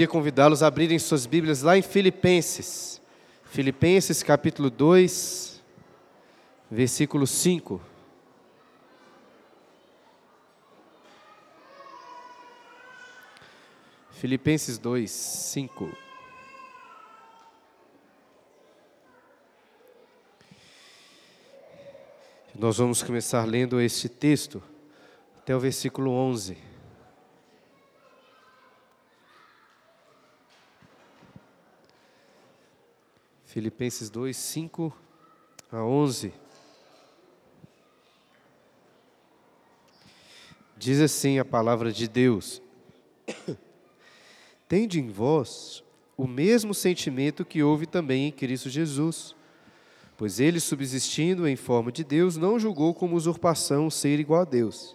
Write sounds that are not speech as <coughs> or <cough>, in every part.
Queria convidá-los a abrirem suas Bíblias lá em Filipenses. Filipenses capítulo 2, versículo 5. Filipenses 2, 5. Nós vamos começar lendo este texto até o versículo 11. Filipenses 2, 5 a 11. Diz assim a palavra de Deus: <coughs> Tende em vós o mesmo sentimento que houve também em Cristo Jesus Pois ele, subsistindo em forma de Deus, não julgou como usurpação ser igual a Deus.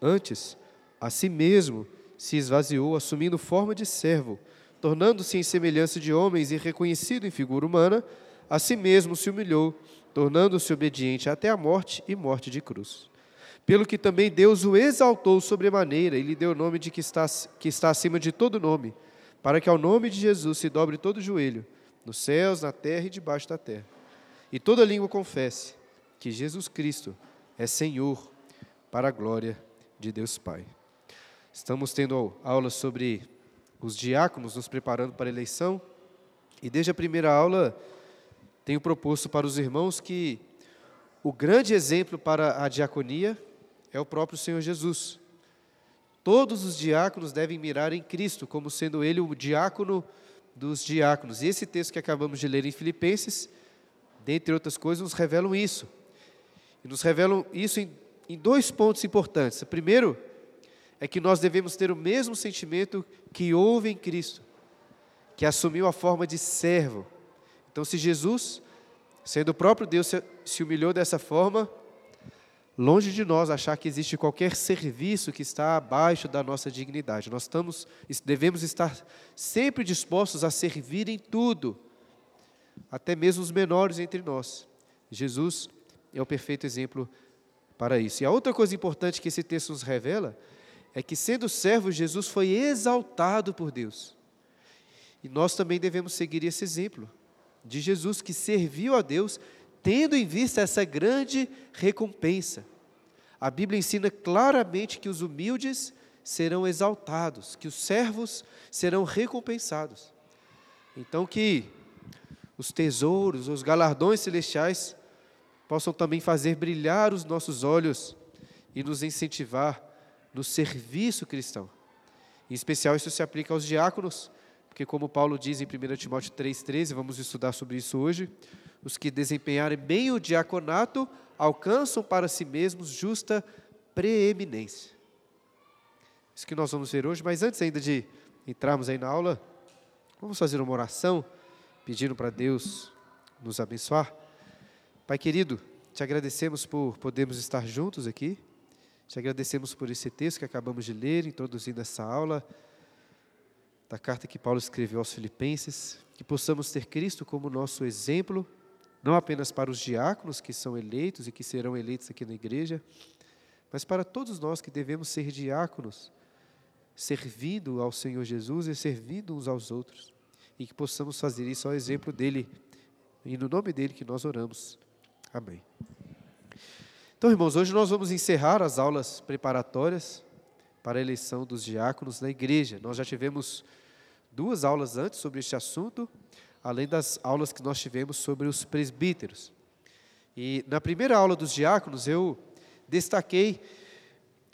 Antes, a si mesmo se esvaziou, assumindo forma de servo, tornando-se em semelhança de homens e reconhecido em figura humana, a si mesmo se humilhou, tornando-se obediente até a morte e morte de cruz. Pelo que também Deus o exaltou sobremaneira e lhe deu o nome de que está, que está acima de todo nome, para que ao nome de Jesus se dobre todo joelho, nos céus, na terra e debaixo da terra e toda língua confesse que Jesus Cristo é Senhor, para a glória de Deus Pai. Estamos tendo aulas sobre os diáconos, nos preparando para a eleição, e desde a primeira aula tenho proposto para os irmãos que o grande exemplo para a diaconia é o próprio Senhor Jesus. Todos os diáconos devem mirar em Cristo, como sendo Ele o diácono dos diáconos. E esse texto que acabamos de ler em Filipenses dentre outras coisas, nos revelam isso. E nos revelam isso em, em dois pontos importantes. Primeiro é que nós devemos ter o mesmo sentimento que houve em Cristo, que assumiu a forma de servo. Então, se Jesus, sendo o próprio Deus, se, humilhou dessa forma, longe de nós achar que existe qualquer serviço que está abaixo da nossa dignidade. Nós estamos, devemos estar sempre dispostos a servir em tudo até mesmo os menores entre nós. Jesus é o perfeito exemplo para isso. E a outra coisa importante que esse texto nos revela é que, sendo servo, Jesus foi exaltado por Deus. E nós também devemos seguir esse exemplo de Jesus que serviu a Deus, tendo em vista essa grande recompensa. A Bíblia ensina claramente que os humildes serão exaltados, que os servos serão recompensados. Então, que os tesouros, os galardões celestiais possam também fazer brilhar os nossos olhos e nos incentivar no serviço cristão. Em especial, isso se aplica aos diáconos, porque, como Paulo diz em 1 Timóteo 3,13, vamos estudar sobre isso hoje, os que desempenharem bem o diaconato alcançam para si mesmos justa preeminência. Isso que nós vamos ver hoje, mas antes ainda de entrarmos aí na aula, vamos fazer uma oração pedindo para Deus nos abençoar. Pai querido, te agradecemos por podermos estar juntos aqui. Te agradecemos por esse texto que acabamos de ler, introduzindo essa aula da carta que Paulo escreveu aos Filipenses, que possamos ter Cristo como nosso exemplo, não apenas para os diáconos que são eleitos e que serão eleitos aqui na igreja, mas para todos nós que devemos ser diáconos, servindo ao Senhor Jesus e servindo uns aos outros e que possamos fazer isso ao exemplo dele e no nome dele que nós oramos. Amém. Então, irmãos, hoje nós vamos encerrar as aulas preparatórias para a eleição dos diáconos na igreja. Nós já tivemos duas aulas antes sobre este assunto, além das aulas que nós tivemos sobre os presbíteros. E na primeira aula dos diáconos eu destaquei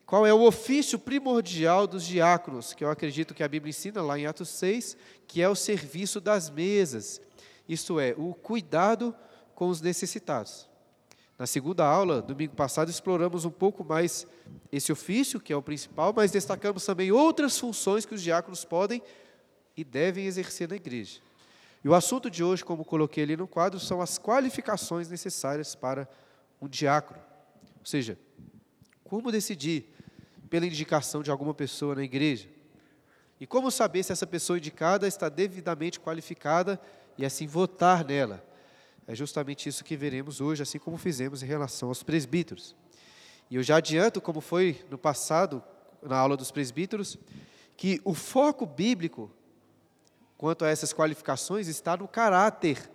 qual é o ofício primordial dos diáconos, que eu acredito que a Bíblia ensina lá em Atos 6, que é o serviço das mesas, isto é, o cuidado com os necessitados. Na segunda aula, domingo passado, exploramos um pouco mais esse ofício, que é o principal, mas destacamos também outras funções que os diáconos podem e devem exercer na igreja. E o assunto de hoje, como coloquei ali no quadro, são as qualificações necessárias para um diácono. Ou seja, como decidir pela indicação de alguma pessoa na igreja. E como saber se essa pessoa indicada está devidamente qualificada e assim votar nela? É justamente isso que veremos hoje, assim como fizemos em relação aos presbíteros. E eu já adianto, como foi no passado, na aula dos presbíteros, que o foco bíblico quanto a essas qualificações está no caráter.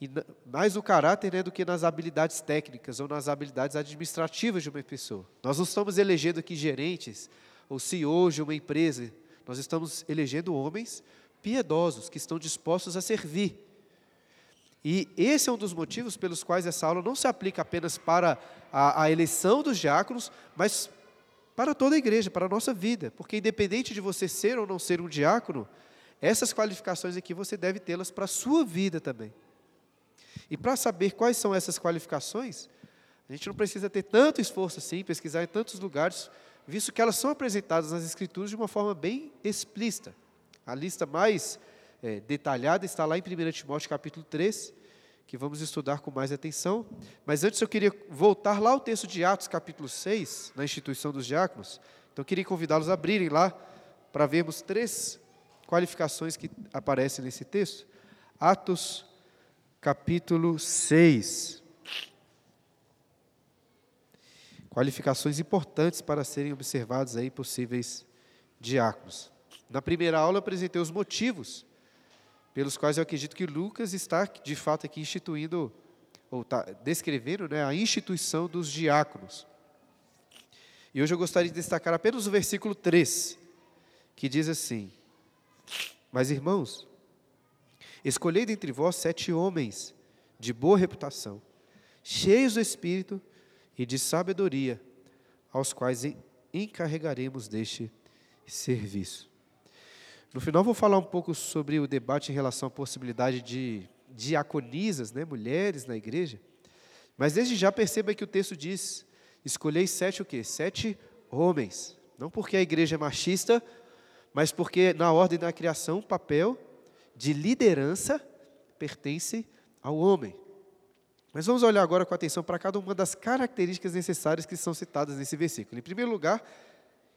E mais no caráter né, do que nas habilidades técnicas ou nas habilidades administrativas de uma pessoa. Nós não estamos elegendo aqui gerentes ou CEOs de uma empresa. Nós estamos elegendo homens piedosos que estão dispostos a servir. E esse é um dos motivos pelos quais essa aula não se aplica apenas para a, a eleição dos diáconos, mas para toda a igreja, para a nossa vida. Porque independente de você ser ou não ser um diácono, essas qualificações aqui você deve tê-las para a sua vida também. E para saber quais são essas qualificações, a gente não precisa ter tanto esforço assim, pesquisar em tantos lugares, visto que elas são apresentadas nas Escrituras de uma forma bem explícita. A lista mais é, detalhada está lá em 1 Timóteo capítulo 3, que vamos estudar com mais atenção. Mas antes eu queria voltar lá ao texto de Atos capítulo 6, na instituição dos diáconos. Então eu queria convidá-los a abrirem lá para vermos três qualificações que aparecem nesse texto. Atos capítulo 6. Qualificações importantes para serem observados aí possíveis diáconos. Na primeira aula eu apresentei os motivos pelos quais eu acredito que Lucas está de fato aqui instituindo ou está descrevendo né, a instituição dos diáconos. E hoje eu gostaria de destacar apenas o versículo 3, que diz assim: Mas irmãos, Escolhei dentre vós sete homens de boa reputação, cheios do Espírito e de sabedoria, aos quais encarregaremos deste serviço. No final, vou falar um pouco sobre o debate em relação à possibilidade de diaconisas, né, mulheres na igreja. Mas desde já perceba que o texto diz: escolhei sete o quê? Sete homens. Não porque a igreja é machista, mas porque na ordem da criação o papel de liderança pertence ao homem. Mas vamos olhar agora com atenção para cada uma das características necessárias que são citadas nesse versículo. Em primeiro lugar,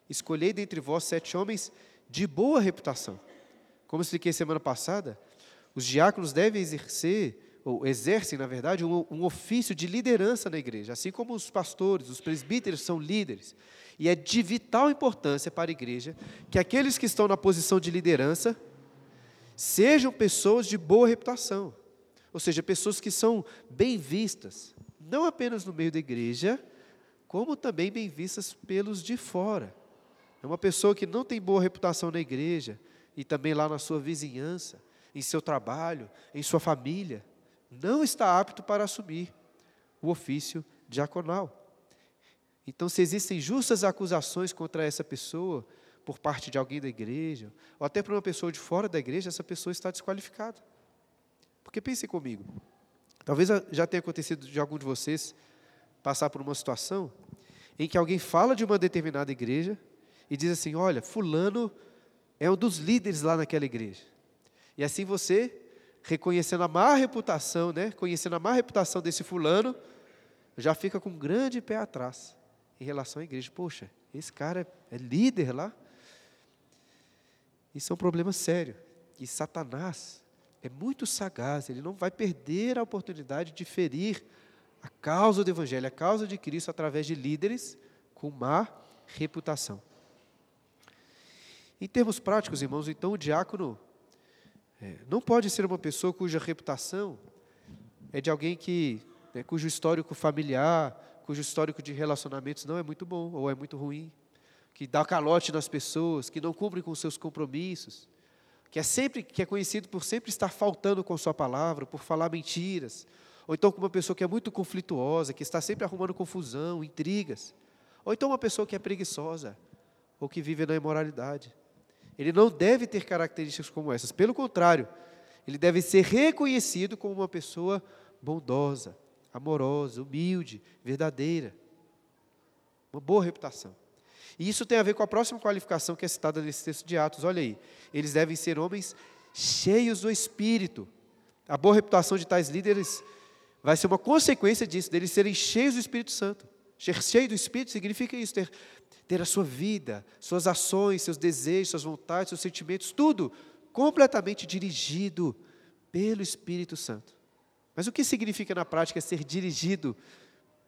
escolhei dentre vós sete homens de boa reputação. Como expliquei semana passada, os diáconos devem exercer, ou exercem, na verdade, um, um ofício de liderança na igreja, assim como os pastores, os presbíteros são líderes. E é de vital importância para a igreja que aqueles que estão na posição de liderança Sejam pessoas de boa reputação, ou seja, pessoas que são bem vistas, não apenas no meio da igreja, como também bem vistas pelos de fora. É uma pessoa que não tem boa reputação na igreja e também lá na sua vizinhança, em seu trabalho, em sua família, não está apto para assumir o ofício diaconal. Então, se existem justas acusações contra essa pessoa, por parte de alguém da igreja, ou até para uma pessoa de fora da igreja, essa pessoa está desqualificada. Porque pense comigo, talvez já tenha acontecido de algum de vocês passar por uma situação em que alguém fala de uma determinada igreja e diz assim: olha, Fulano é um dos líderes lá naquela igreja. E assim você, reconhecendo a má reputação, né, conhecendo a má reputação desse Fulano, já fica com um grande pé atrás em relação à igreja. Poxa, esse cara é líder lá. Isso é um problema sério. E Satanás é muito sagaz, ele não vai perder a oportunidade de ferir a causa do Evangelho, a causa de Cristo, através de líderes com má reputação. Em termos práticos, irmãos, então o diácono é, não pode ser uma pessoa cuja reputação é de alguém que, né, cujo histórico familiar, cujo histórico de relacionamentos não é muito bom ou é muito ruim que dá calote nas pessoas, que não cumpre com seus compromissos, que é sempre que é conhecido por sempre estar faltando com sua palavra, por falar mentiras, ou então como uma pessoa que é muito conflituosa, que está sempre arrumando confusão, intrigas, ou então uma pessoa que é preguiçosa, ou que vive na imoralidade. Ele não deve ter características como essas, pelo contrário, ele deve ser reconhecido como uma pessoa bondosa, amorosa, humilde, verdadeira, uma boa reputação. E isso tem a ver com a próxima qualificação que é citada nesse texto de Atos. Olha aí. Eles devem ser homens cheios do Espírito. A boa reputação de tais líderes vai ser uma consequência disso, deles serem cheios do Espírito Santo. Ser cheio do Espírito significa isso, ter, ter a sua vida, suas ações, seus desejos, suas vontades, seus sentimentos, tudo completamente dirigido pelo Espírito Santo. Mas o que significa na prática ser dirigido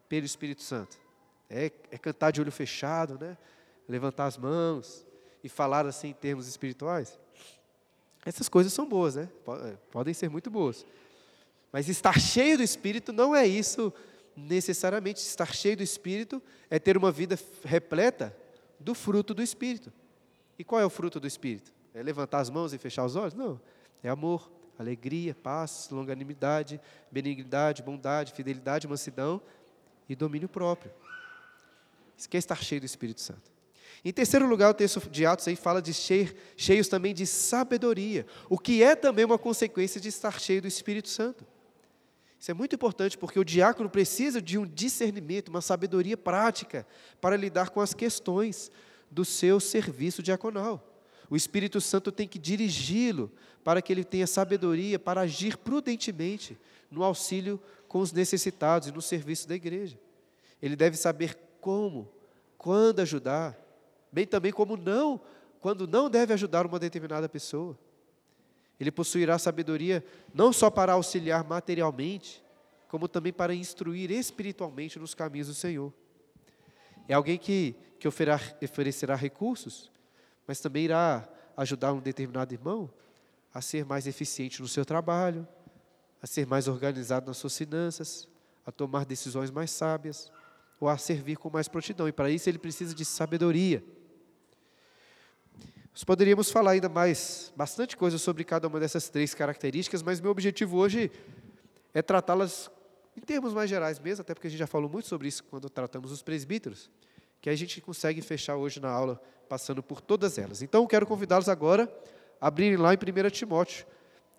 pelo Espírito Santo? É, é cantar de olho fechado, né? levantar as mãos e falar assim em termos espirituais? Essas coisas são boas, né? É, podem ser muito boas. Mas estar cheio do Espírito não é isso necessariamente. Estar cheio do Espírito é ter uma vida repleta do fruto do Espírito. E qual é o fruto do Espírito? É levantar as mãos e fechar os olhos? Não. É amor, alegria, paz, longanimidade, benignidade, bondade, fidelidade, mansidão e domínio próprio. Isso quer é estar cheio do Espírito Santo. Em terceiro lugar, o texto de Atos aí fala de cheios também de sabedoria, o que é também uma consequência de estar cheio do Espírito Santo. Isso é muito importante porque o diácono precisa de um discernimento, uma sabedoria prática para lidar com as questões do seu serviço diaconal. O Espírito Santo tem que dirigi-lo para que ele tenha sabedoria para agir prudentemente no auxílio com os necessitados e no serviço da igreja. Ele deve saber como, quando ajudar, bem também como não, quando não deve ajudar uma determinada pessoa. Ele possuirá sabedoria não só para auxiliar materialmente, como também para instruir espiritualmente nos caminhos do Senhor. É alguém que, que oferecerá recursos, mas também irá ajudar um determinado irmão a ser mais eficiente no seu trabalho, a ser mais organizado nas suas finanças, a tomar decisões mais sábias, ou a servir com mais prontidão. E para isso ele precisa de sabedoria. Nós poderíamos falar ainda mais, bastante coisa sobre cada uma dessas três características, mas meu objetivo hoje é tratá-las em termos mais gerais mesmo, até porque a gente já falou muito sobre isso quando tratamos os presbíteros, que a gente consegue fechar hoje na aula passando por todas elas. Então, quero convidá-los agora a abrirem lá em 1 Timóteo,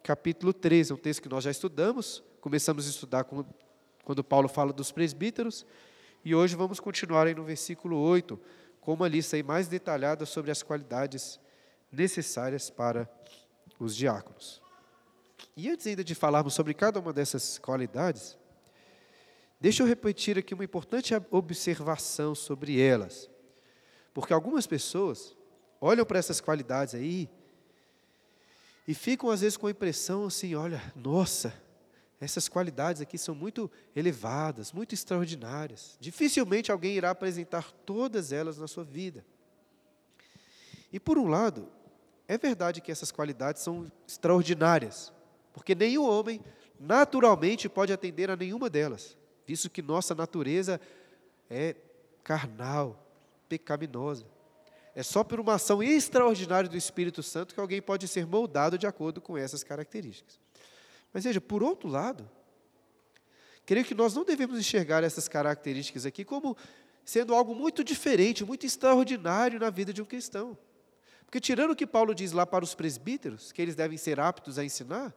capítulo 13, um texto que nós já estudamos, começamos a estudar quando Paulo fala dos presbíteros, e hoje vamos continuar aí no versículo 8, com uma lista aí mais detalhada sobre as qualidades necessárias para os diáconos. E antes ainda de falarmos sobre cada uma dessas qualidades, deixa eu repetir aqui uma importante observação sobre elas. Porque algumas pessoas olham para essas qualidades aí e ficam às vezes com a impressão assim, olha, nossa, essas qualidades aqui são muito elevadas, muito extraordinárias. Dificilmente alguém irá apresentar todas elas na sua vida. E por um lado, é verdade que essas qualidades são extraordinárias, porque nenhum homem naturalmente pode atender a nenhuma delas, visto que nossa natureza é carnal, pecaminosa. É só por uma ação extraordinária do Espírito Santo que alguém pode ser moldado de acordo com essas características. Mas veja, por outro lado, creio que nós não devemos enxergar essas características aqui como sendo algo muito diferente, muito extraordinário na vida de um cristão. Porque, tirando o que Paulo diz lá para os presbíteros, que eles devem ser aptos a ensinar,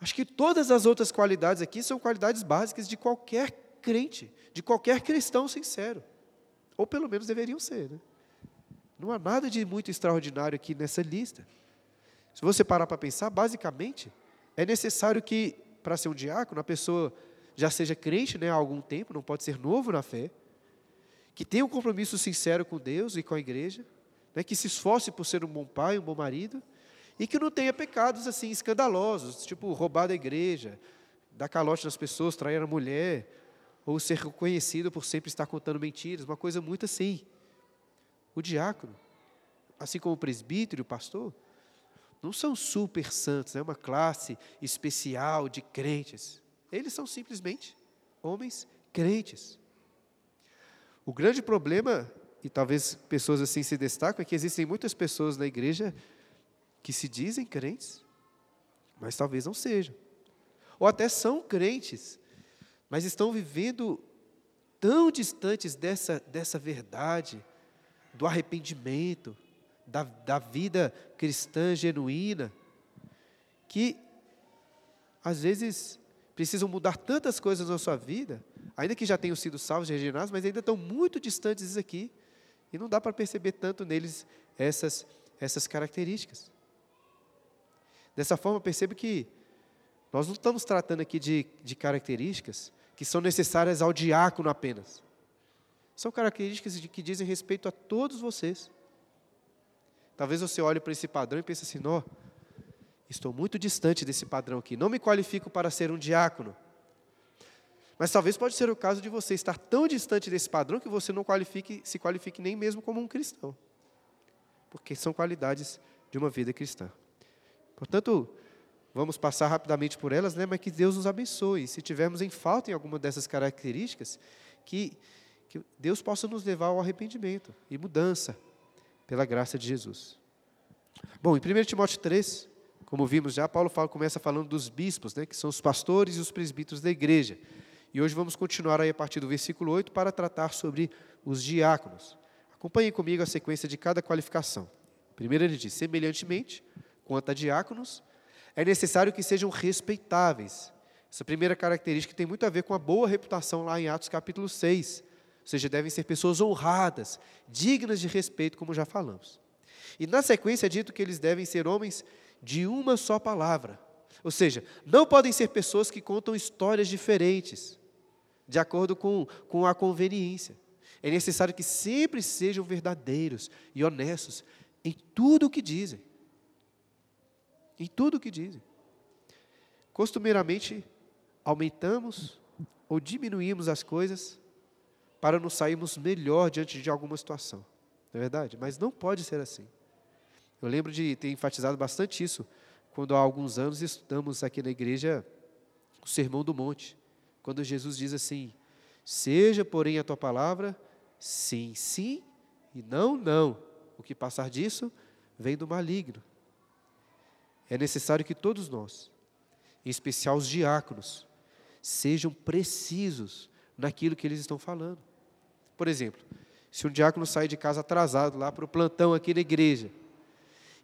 acho que todas as outras qualidades aqui são qualidades básicas de qualquer crente, de qualquer cristão sincero. Ou pelo menos deveriam ser. Né? Não há nada de muito extraordinário aqui nessa lista. Se você parar para pensar, basicamente, é necessário que, para ser um diácono, a pessoa já seja crente né, há algum tempo, não pode ser novo na fé, que tenha um compromisso sincero com Deus e com a igreja, né, que se esforce por ser um bom pai, um bom marido, e que não tenha pecados assim escandalosos, tipo roubar da igreja, dar calote nas pessoas, trair a mulher, ou ser reconhecido por sempre estar contando mentiras, uma coisa muito assim. O diácono, assim como o presbítero e o pastor, não são super santos, é uma classe especial de crentes. Eles são simplesmente homens crentes. O grande problema e talvez pessoas assim se destacam, é que existem muitas pessoas na igreja que se dizem crentes, mas talvez não sejam. Ou até são crentes, mas estão vivendo tão distantes dessa, dessa verdade, do arrependimento, da, da vida cristã genuína, que às vezes precisam mudar tantas coisas na sua vida, ainda que já tenham sido salvos regenerados, mas ainda estão muito distantes aqui e não dá para perceber tanto neles essas, essas características. Dessa forma, percebo que nós não estamos tratando aqui de, de características que são necessárias ao diácono apenas. São características que dizem respeito a todos vocês. Talvez você olhe para esse padrão e pense assim: não, estou muito distante desse padrão aqui, não me qualifico para ser um diácono. Mas talvez pode ser o caso de você estar tão distante desse padrão que você não qualifique, se qualifique nem mesmo como um cristão. Porque são qualidades de uma vida cristã. Portanto, vamos passar rapidamente por elas, né, mas que Deus nos abençoe. Se tivermos em falta em alguma dessas características, que, que Deus possa nos levar ao arrependimento e mudança, pela graça de Jesus. Bom, em 1 Timóteo 3, como vimos já, Paulo fala, começa falando dos bispos, né, que são os pastores e os presbíteros da igreja. E hoje vamos continuar aí a partir do versículo 8 para tratar sobre os diáconos. Acompanhe comigo a sequência de cada qualificação. Primeiro ele diz: semelhantemente, quanto a diáconos, é necessário que sejam respeitáveis. Essa primeira característica tem muito a ver com a boa reputação lá em Atos capítulo 6. Ou seja, devem ser pessoas honradas, dignas de respeito, como já falamos. E na sequência é dito que eles devem ser homens de uma só palavra. Ou seja, não podem ser pessoas que contam histórias diferentes, de acordo com, com a conveniência. É necessário que sempre sejam verdadeiros e honestos em tudo o que dizem. Em tudo o que dizem. Costumeiramente, aumentamos ou diminuímos as coisas para nos sairmos melhor diante de alguma situação. Não é verdade? Mas não pode ser assim. Eu lembro de ter enfatizado bastante isso quando há alguns anos estudamos aqui na igreja o Sermão do Monte, quando Jesus diz assim: Seja, porém, a tua palavra sim, sim e não, não. O que passar disso vem do maligno. É necessário que todos nós, em especial os diáconos, sejam precisos naquilo que eles estão falando. Por exemplo, se um diácono sai de casa atrasado lá para o plantão aqui na igreja,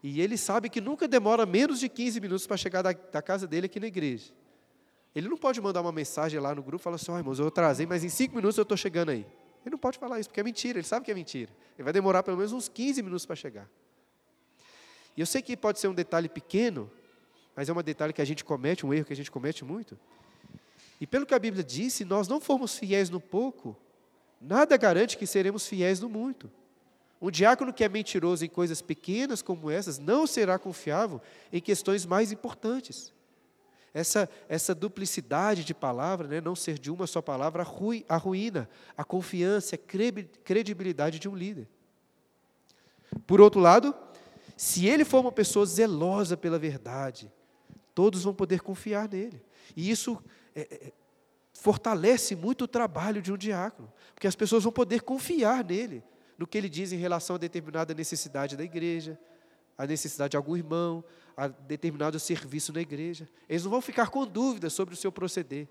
e ele sabe que nunca demora menos de 15 minutos para chegar da, da, casa dele aqui na igreja. Ele não pode mandar uma mensagem lá no grupo e falar assim, oh, irmãos, eu atrasei, mas em cinco minutos eu estou chegando aí. Ele não pode falar isso, porque é mentira, ele sabe que é mentira. Ele vai demorar pelo menos uns 15 minutos para chegar. E eu sei que pode ser um detalhe pequeno, mas é um detalhe que a gente comete, um erro que a gente comete muito. E pelo que a Bíblia diz, se nós não formos fiéis no pouco, nada garante que seremos fiéis no muito. Um diácono que é mentiroso em coisas pequenas como essas não será confiável em questões mais importantes. Essa, essa duplicidade de palavra, né, não ser de uma só palavra, arruína a confiança, a credibilidade de um líder. Por outro lado, se ele for uma pessoa zelosa pela verdade, todos vão poder confiar nele. E isso é, é, fortalece muito o trabalho de um diácono, porque as pessoas vão poder confiar nele, no que ele diz em relação a determinada necessidade da igreja, a necessidade de algum irmão, a determinado serviço na igreja. Eles não vão ficar com dúvidas sobre o seu proceder,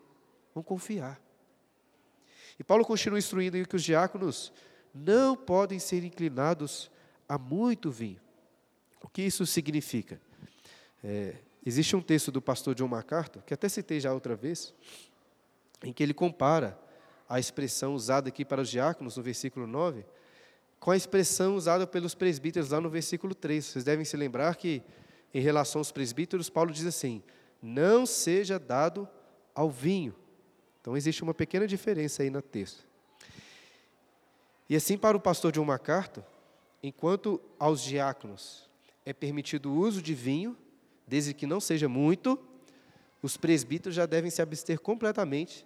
vão confiar. E Paulo continua instruindo que os diáconos não podem ser inclinados a muito vinho. O que isso significa? É, existe um texto do pastor John MacArthur, que até citei já outra vez, em que ele compara a expressão usada aqui para os diáconos, no versículo 9, com a expressão usada pelos presbíteros lá no versículo 3. Vocês devem se lembrar que, em relação aos presbíteros, Paulo diz assim: não seja dado ao vinho. Então, existe uma pequena diferença aí no texto. E assim, para o pastor John MacArthur, enquanto aos diáconos é permitido o uso de vinho, desde que não seja muito, os presbíteros já devem se abster completamente,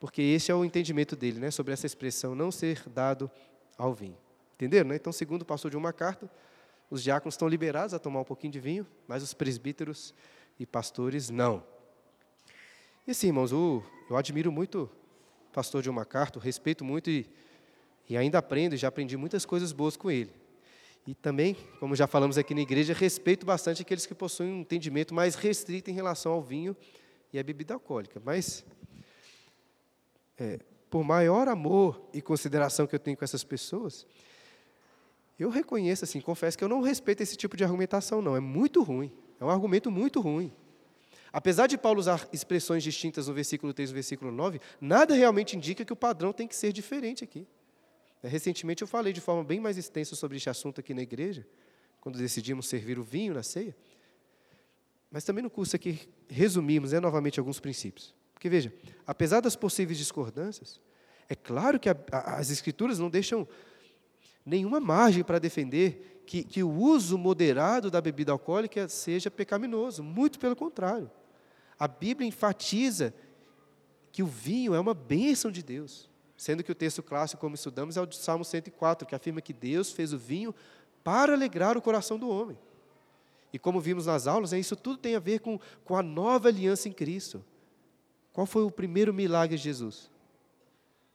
porque esse é o entendimento dele, né, sobre essa expressão não ser dado ao vinho. Entenderam? Né? Então, segundo o pastor de uma carta, os diáconos estão liberados a tomar um pouquinho de vinho, mas os presbíteros e pastores não. E assim, irmãos, eu, eu admiro muito o pastor uma carta, respeito muito e, e ainda aprendo, já aprendi muitas coisas boas com ele. E também, como já falamos aqui na igreja, respeito bastante aqueles que possuem um entendimento mais restrito em relação ao vinho e à bebida alcoólica. Mas, é, por maior amor e consideração que eu tenho com essas pessoas, eu reconheço, assim, confesso que eu não respeito esse tipo de argumentação, não. É muito ruim. É um argumento muito ruim. Apesar de Paulo usar expressões distintas no versículo 3 e no versículo 9, nada realmente indica que o padrão tem que ser diferente aqui. É, recentemente eu falei de forma bem mais extensa sobre este assunto aqui na igreja, quando decidimos servir o vinho na ceia. Mas também no curso aqui resumimos né, novamente alguns princípios. Porque veja, apesar das possíveis discordâncias, é claro que a, a, as escrituras não deixam nenhuma margem para defender que, que o uso moderado da bebida alcoólica seja pecaminoso. Muito pelo contrário. A Bíblia enfatiza que o vinho é uma bênção de Deus. Sendo que o texto clássico, como estudamos, é o de Salmo 104, que afirma que Deus fez o vinho para alegrar o coração do homem. E como vimos nas aulas, né, isso tudo tem a ver com, com a nova aliança em Cristo. Qual foi o primeiro milagre de Jesus?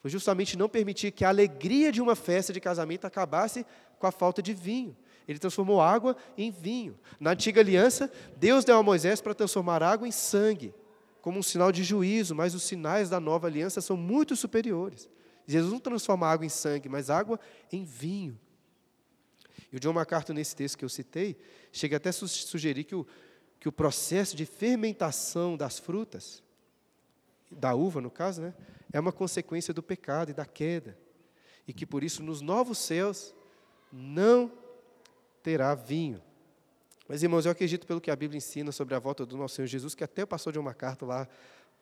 Foi justamente não permitir que a alegria de uma festa de casamento acabasse com a falta de vinho. Ele transformou água em vinho. Na antiga aliança, Deus deu a Moisés para transformar água em sangue, como um sinal de juízo, mas os sinais da nova aliança são muito superiores. Jesus não transforma água em sangue, mas água em vinho. E o John MacArthur, nesse texto que eu citei, chega até a sugerir que o, que o processo de fermentação das frutas, da uva no caso, né, é uma consequência do pecado e da queda. E que por isso nos novos céus não terá vinho. Mas, irmãos, eu acredito pelo que a Bíblia ensina sobre a volta do nosso Senhor Jesus, que até o pastor de uma carta lá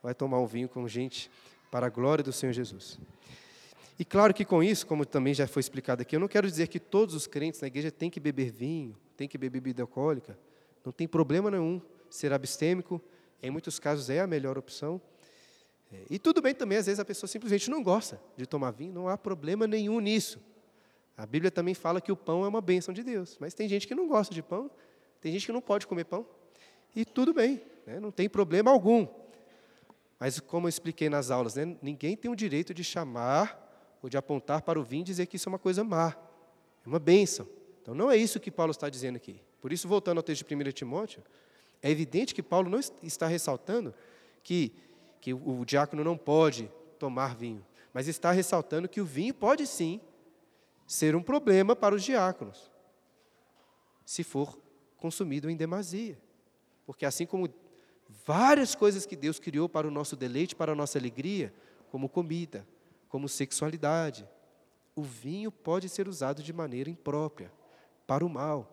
vai tomar um vinho com gente para a glória do Senhor Jesus. E claro que com isso, como também já foi explicado aqui, eu não quero dizer que todos os crentes na igreja têm que beber vinho, têm que beber bebida alcoólica. Não tem problema nenhum ser abstêmico, em muitos casos é a melhor opção. É, e tudo bem também, às vezes a pessoa simplesmente não gosta de tomar vinho, não há problema nenhum nisso. A Bíblia também fala que o pão é uma bênção de Deus, mas tem gente que não gosta de pão, tem gente que não pode comer pão, e tudo bem, né? não tem problema algum. Mas, como eu expliquei nas aulas, né? ninguém tem o direito de chamar ou de apontar para o vinho e dizer que isso é uma coisa má, é uma bênção. Então, não é isso que Paulo está dizendo aqui. Por isso, voltando ao texto de 1 Timóteo, é evidente que Paulo não está ressaltando que, que o diácono não pode tomar vinho, mas está ressaltando que o vinho pode sim ser um problema para os diáconos, se for consumido em demasia. Porque assim como várias coisas que Deus criou para o nosso deleite, para a nossa alegria, como comida, como sexualidade, o vinho pode ser usado de maneira imprópria, para o mal.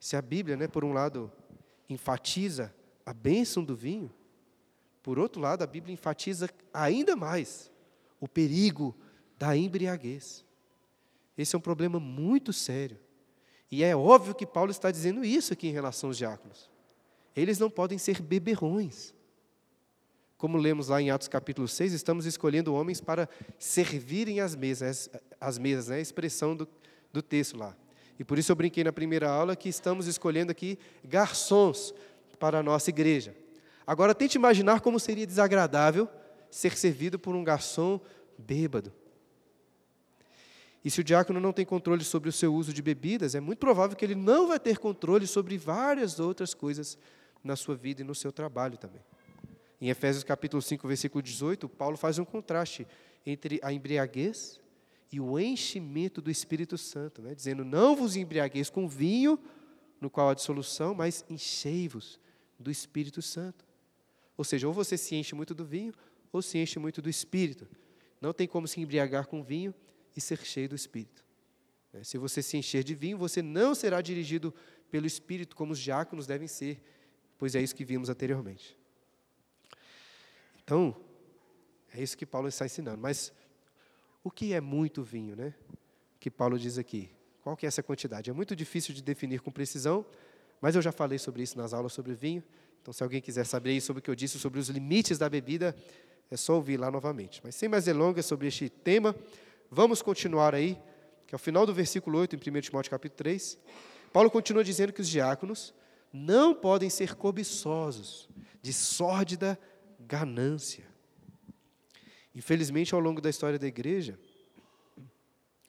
Se a Bíblia, né, por um lado, enfatiza a bênção do vinho, por outro lado, a Bíblia enfatiza ainda mais o perigo da embriaguez. Esse é um problema muito sério. E é óbvio que Paulo está dizendo isso aqui em relação aos diáconos. Eles não podem ser beberrões. Como lemos lá em Atos capítulo 6, estamos escolhendo homens para servirem as mesas, as mesas, né? a expressão do, do texto lá. E por isso eu brinquei na primeira aula que estamos escolhendo aqui garçons para a nossa igreja. Agora tente imaginar como seria desagradável ser servido por um garçom bêbado. E se o diácono não tem controle sobre o seu uso de bebidas, é muito provável que ele não vai ter controle sobre várias outras coisas na sua vida e no seu trabalho também. Em Efésios capítulo 5, versículo 18, Paulo faz um contraste entre a embriaguez e o enchimento do Espírito Santo, né? dizendo: Não vos embriagueis com vinho, no qual há dissolução, mas enchei-vos do Espírito Santo. Ou seja, ou você se enche muito do vinho, ou se enche muito do Espírito. Não tem como se embriagar com vinho e ser cheio do Espírito. É, se você se encher de vinho, você não será dirigido pelo Espírito como os diáconos devem ser, pois é isso que vimos anteriormente. Então, é isso que Paulo está ensinando. Mas o que é muito vinho, né? Que Paulo diz aqui. Qual que é essa quantidade? É muito difícil de definir com precisão, mas eu já falei sobre isso nas aulas sobre vinho. Então, se alguém quiser saber sobre o que eu disse sobre os limites da bebida, é só ouvir lá novamente. Mas sem mais delongas sobre este tema, Vamos continuar aí, que é o final do versículo 8, em 1 Timóteo capítulo 3. Paulo continua dizendo que os diáconos não podem ser cobiçosos, de sórdida ganância. Infelizmente, ao longo da história da igreja,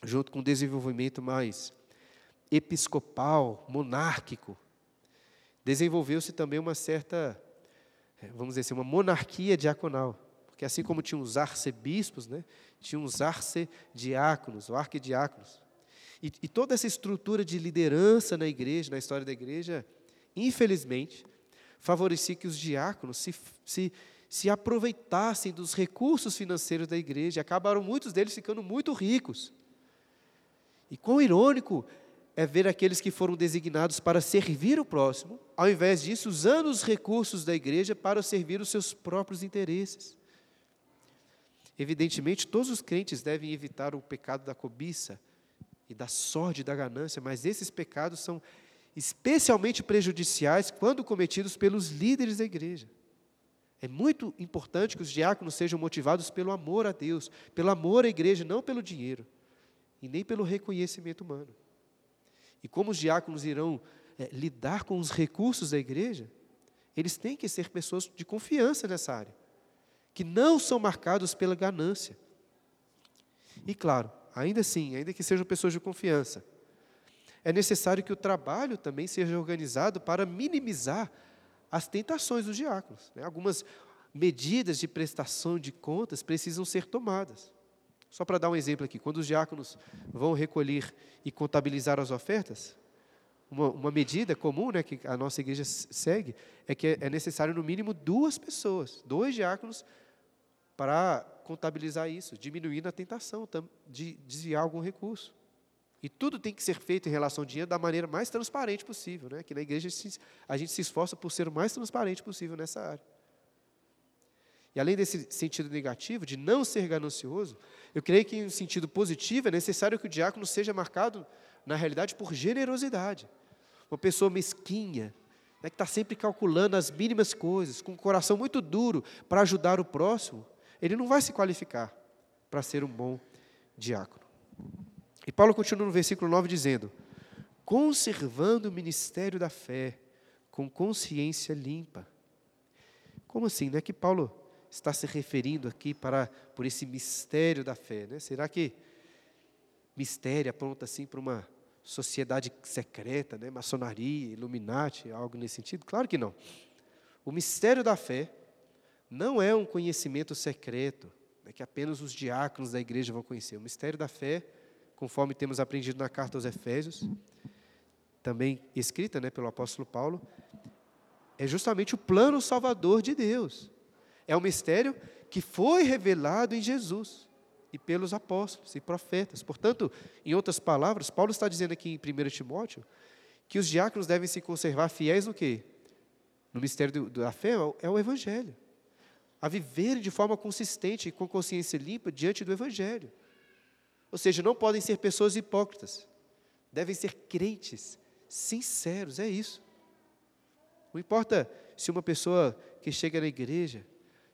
junto com o desenvolvimento mais episcopal, monárquico, desenvolveu-se também uma certa, vamos dizer assim, uma monarquia diaconal. Porque assim como tinha os arcebispos, né, tinha os arcediáconos, ou arquidiáconos. E, e toda essa estrutura de liderança na igreja, na história da igreja, infelizmente, favorecia que os diáconos se, se, se aproveitassem dos recursos financeiros da igreja. Acabaram muitos deles ficando muito ricos. E quão irônico é ver aqueles que foram designados para servir o próximo, ao invés disso, usando os recursos da igreja para servir os seus próprios interesses. Evidentemente, todos os crentes devem evitar o pecado da cobiça e da sorte da ganância, mas esses pecados são especialmente prejudiciais quando cometidos pelos líderes da igreja. É muito importante que os diáconos sejam motivados pelo amor a Deus, pelo amor à igreja, não pelo dinheiro e nem pelo reconhecimento humano. E como os diáconos irão é, lidar com os recursos da igreja, eles têm que ser pessoas de confiança nessa área, que não são marcados pela ganância. E claro, ainda assim, ainda que sejam pessoas de confiança, é necessário que o trabalho também seja organizado para minimizar as tentações dos diáconos. Né? Algumas medidas de prestação de contas precisam ser tomadas. Só para dar um exemplo aqui, quando os diáconos vão recolher e contabilizar as ofertas, uma, uma medida comum né, que a nossa igreja segue é que é necessário, no mínimo, duas pessoas, dois diáconos, para contabilizar isso, diminuindo a tentação de desviar algum recurso. E tudo tem que ser feito em relação ao dinheiro da maneira mais transparente possível. Né? Que na igreja a gente se esforça por ser o mais transparente possível nessa área. E além desse sentido negativo, de não ser ganancioso, eu creio que, em sentido positivo, é necessário que o diácono seja marcado, na realidade, por generosidade. Uma pessoa mesquinha, né, que está sempre calculando as mínimas coisas, com um coração muito duro para ajudar o próximo, ele não vai se qualificar para ser um bom diácono. E Paulo continua no versículo 9 dizendo: conservando o ministério da fé com consciência limpa. Como assim? Não é que Paulo está se referindo aqui para por esse mistério da fé, né? Será que mistério aponta assim para uma sociedade secreta, né? Maçonaria, Illuminati, algo nesse sentido? Claro que não. O mistério da fé não é um conhecimento secreto, né, que apenas os diáconos da igreja vão conhecer. O mistério da fé conforme temos aprendido na carta aos Efésios, também escrita né, pelo apóstolo Paulo, é justamente o plano salvador de Deus. É um mistério que foi revelado em Jesus e pelos apóstolos e profetas. Portanto, em outras palavras, Paulo está dizendo aqui em 1 Timóteo que os diáconos devem se conservar fiéis no quê? No mistério da fé é o Evangelho. A viver de forma consistente e com consciência limpa diante do Evangelho. Ou seja, não podem ser pessoas hipócritas. Devem ser crentes, sinceros, é isso. Não importa se uma pessoa que chega na igreja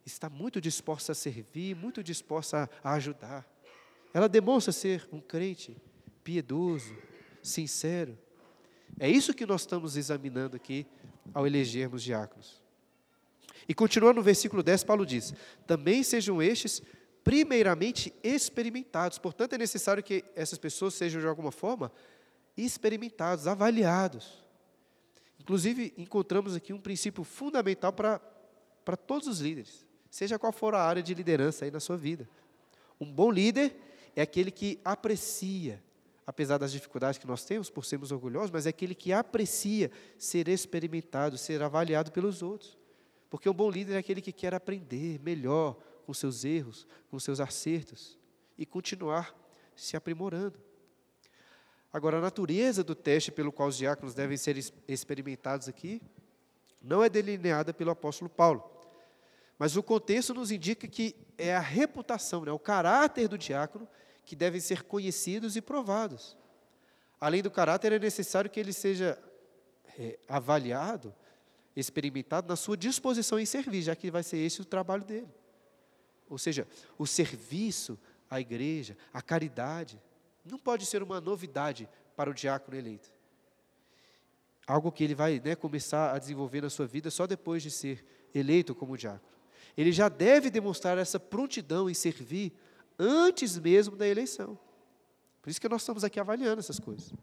está muito disposta a servir, muito disposta a, ajudar. Ela demonstra ser um crente piedoso, sincero. É isso que nós estamos examinando aqui ao elegermos diáconos. E continuando no versículo 10, Paulo diz: Também sejam estes primeiramente experimentados. Portanto, é necessário que essas pessoas sejam, de alguma forma, experimentados, avaliados. Inclusive, encontramos aqui um princípio fundamental para, para todos os líderes, seja qual for a área de liderança aí na sua vida. Um bom líder é aquele que aprecia, apesar das dificuldades que nós temos por sermos orgulhosos, mas é aquele que aprecia ser experimentado, ser avaliado pelos outros. Porque um bom líder é aquele que quer aprender melhor, com seus erros, com seus acertos e continuar se aprimorando. Agora, a natureza do teste pelo qual os diáconos devem ser experimentados aqui não é delineada pelo apóstolo Paulo. Mas o contexto nos indica que é a reputação, né, o caráter do diácono que devem ser conhecidos e provados. Além do caráter, é necessário que ele seja é, avaliado, experimentado na sua disposição em servir, já que vai ser esse o trabalho dele. Ou seja, o serviço à igreja, a caridade, não pode ser uma novidade para o diácono eleito. Algo que ele vai né, começar a desenvolver na sua vida só depois de ser eleito como diácono. Ele já deve demonstrar essa prontidão em servir antes mesmo da eleição. Por isso que nós estamos aqui avaliando essas coisas.